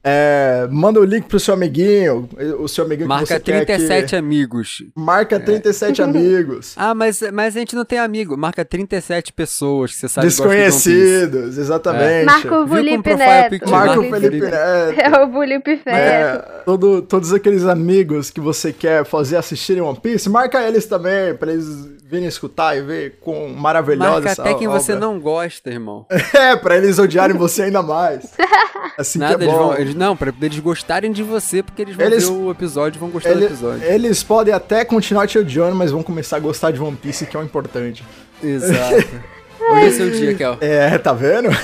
[SPEAKER 1] É, manda o link pro seu amiguinho, o seu amiguinho que
[SPEAKER 2] Marca
[SPEAKER 1] você quer
[SPEAKER 2] 37
[SPEAKER 1] que...
[SPEAKER 2] amigos.
[SPEAKER 1] Marca 37 amigos.
[SPEAKER 2] Ah, mas, mas a gente não tem amigo. Marca 37 pessoas que você sabe que.
[SPEAKER 1] Desconhecidos, exatamente.
[SPEAKER 3] Marco
[SPEAKER 2] Viu como
[SPEAKER 3] Felipe Neto.
[SPEAKER 1] Marco
[SPEAKER 2] Marco
[SPEAKER 1] Felipe. Neto.
[SPEAKER 3] É o Felipe Neto.
[SPEAKER 1] É, todo- todos aqueles amigos que você quer fazer assistirem One Piece, marca eles também, pra eles virem escutar e ver com maravilhosa
[SPEAKER 2] Marca
[SPEAKER 1] essa
[SPEAKER 2] até quem você
[SPEAKER 1] obra.
[SPEAKER 2] não gosta, irmão.
[SPEAKER 1] É, pra eles odiarem você ainda mais. Assim
[SPEAKER 2] Nada,
[SPEAKER 1] que é
[SPEAKER 2] eles
[SPEAKER 1] bom.
[SPEAKER 2] vão. Eles, não, pra eles gostarem de você, porque eles vão
[SPEAKER 1] Eles-
[SPEAKER 2] ver o episódio e vão gostar do
[SPEAKER 1] Ele-
[SPEAKER 2] episódio.
[SPEAKER 1] eles podem até continuar te odiando, mas vão começar a gostar de One Piece, que é o importante.
[SPEAKER 2] Exato. Hoje é seu dia, Kel.
[SPEAKER 1] É, tá vendo?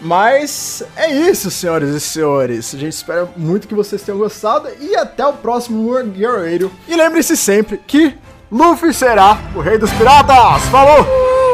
[SPEAKER 1] Mas é isso, senhoras e senhores. A gente espera muito que vocês tenham gostado e até o próximo World Radio. E lembre-se sempre que Luffy será o rei dos piratas. Falou!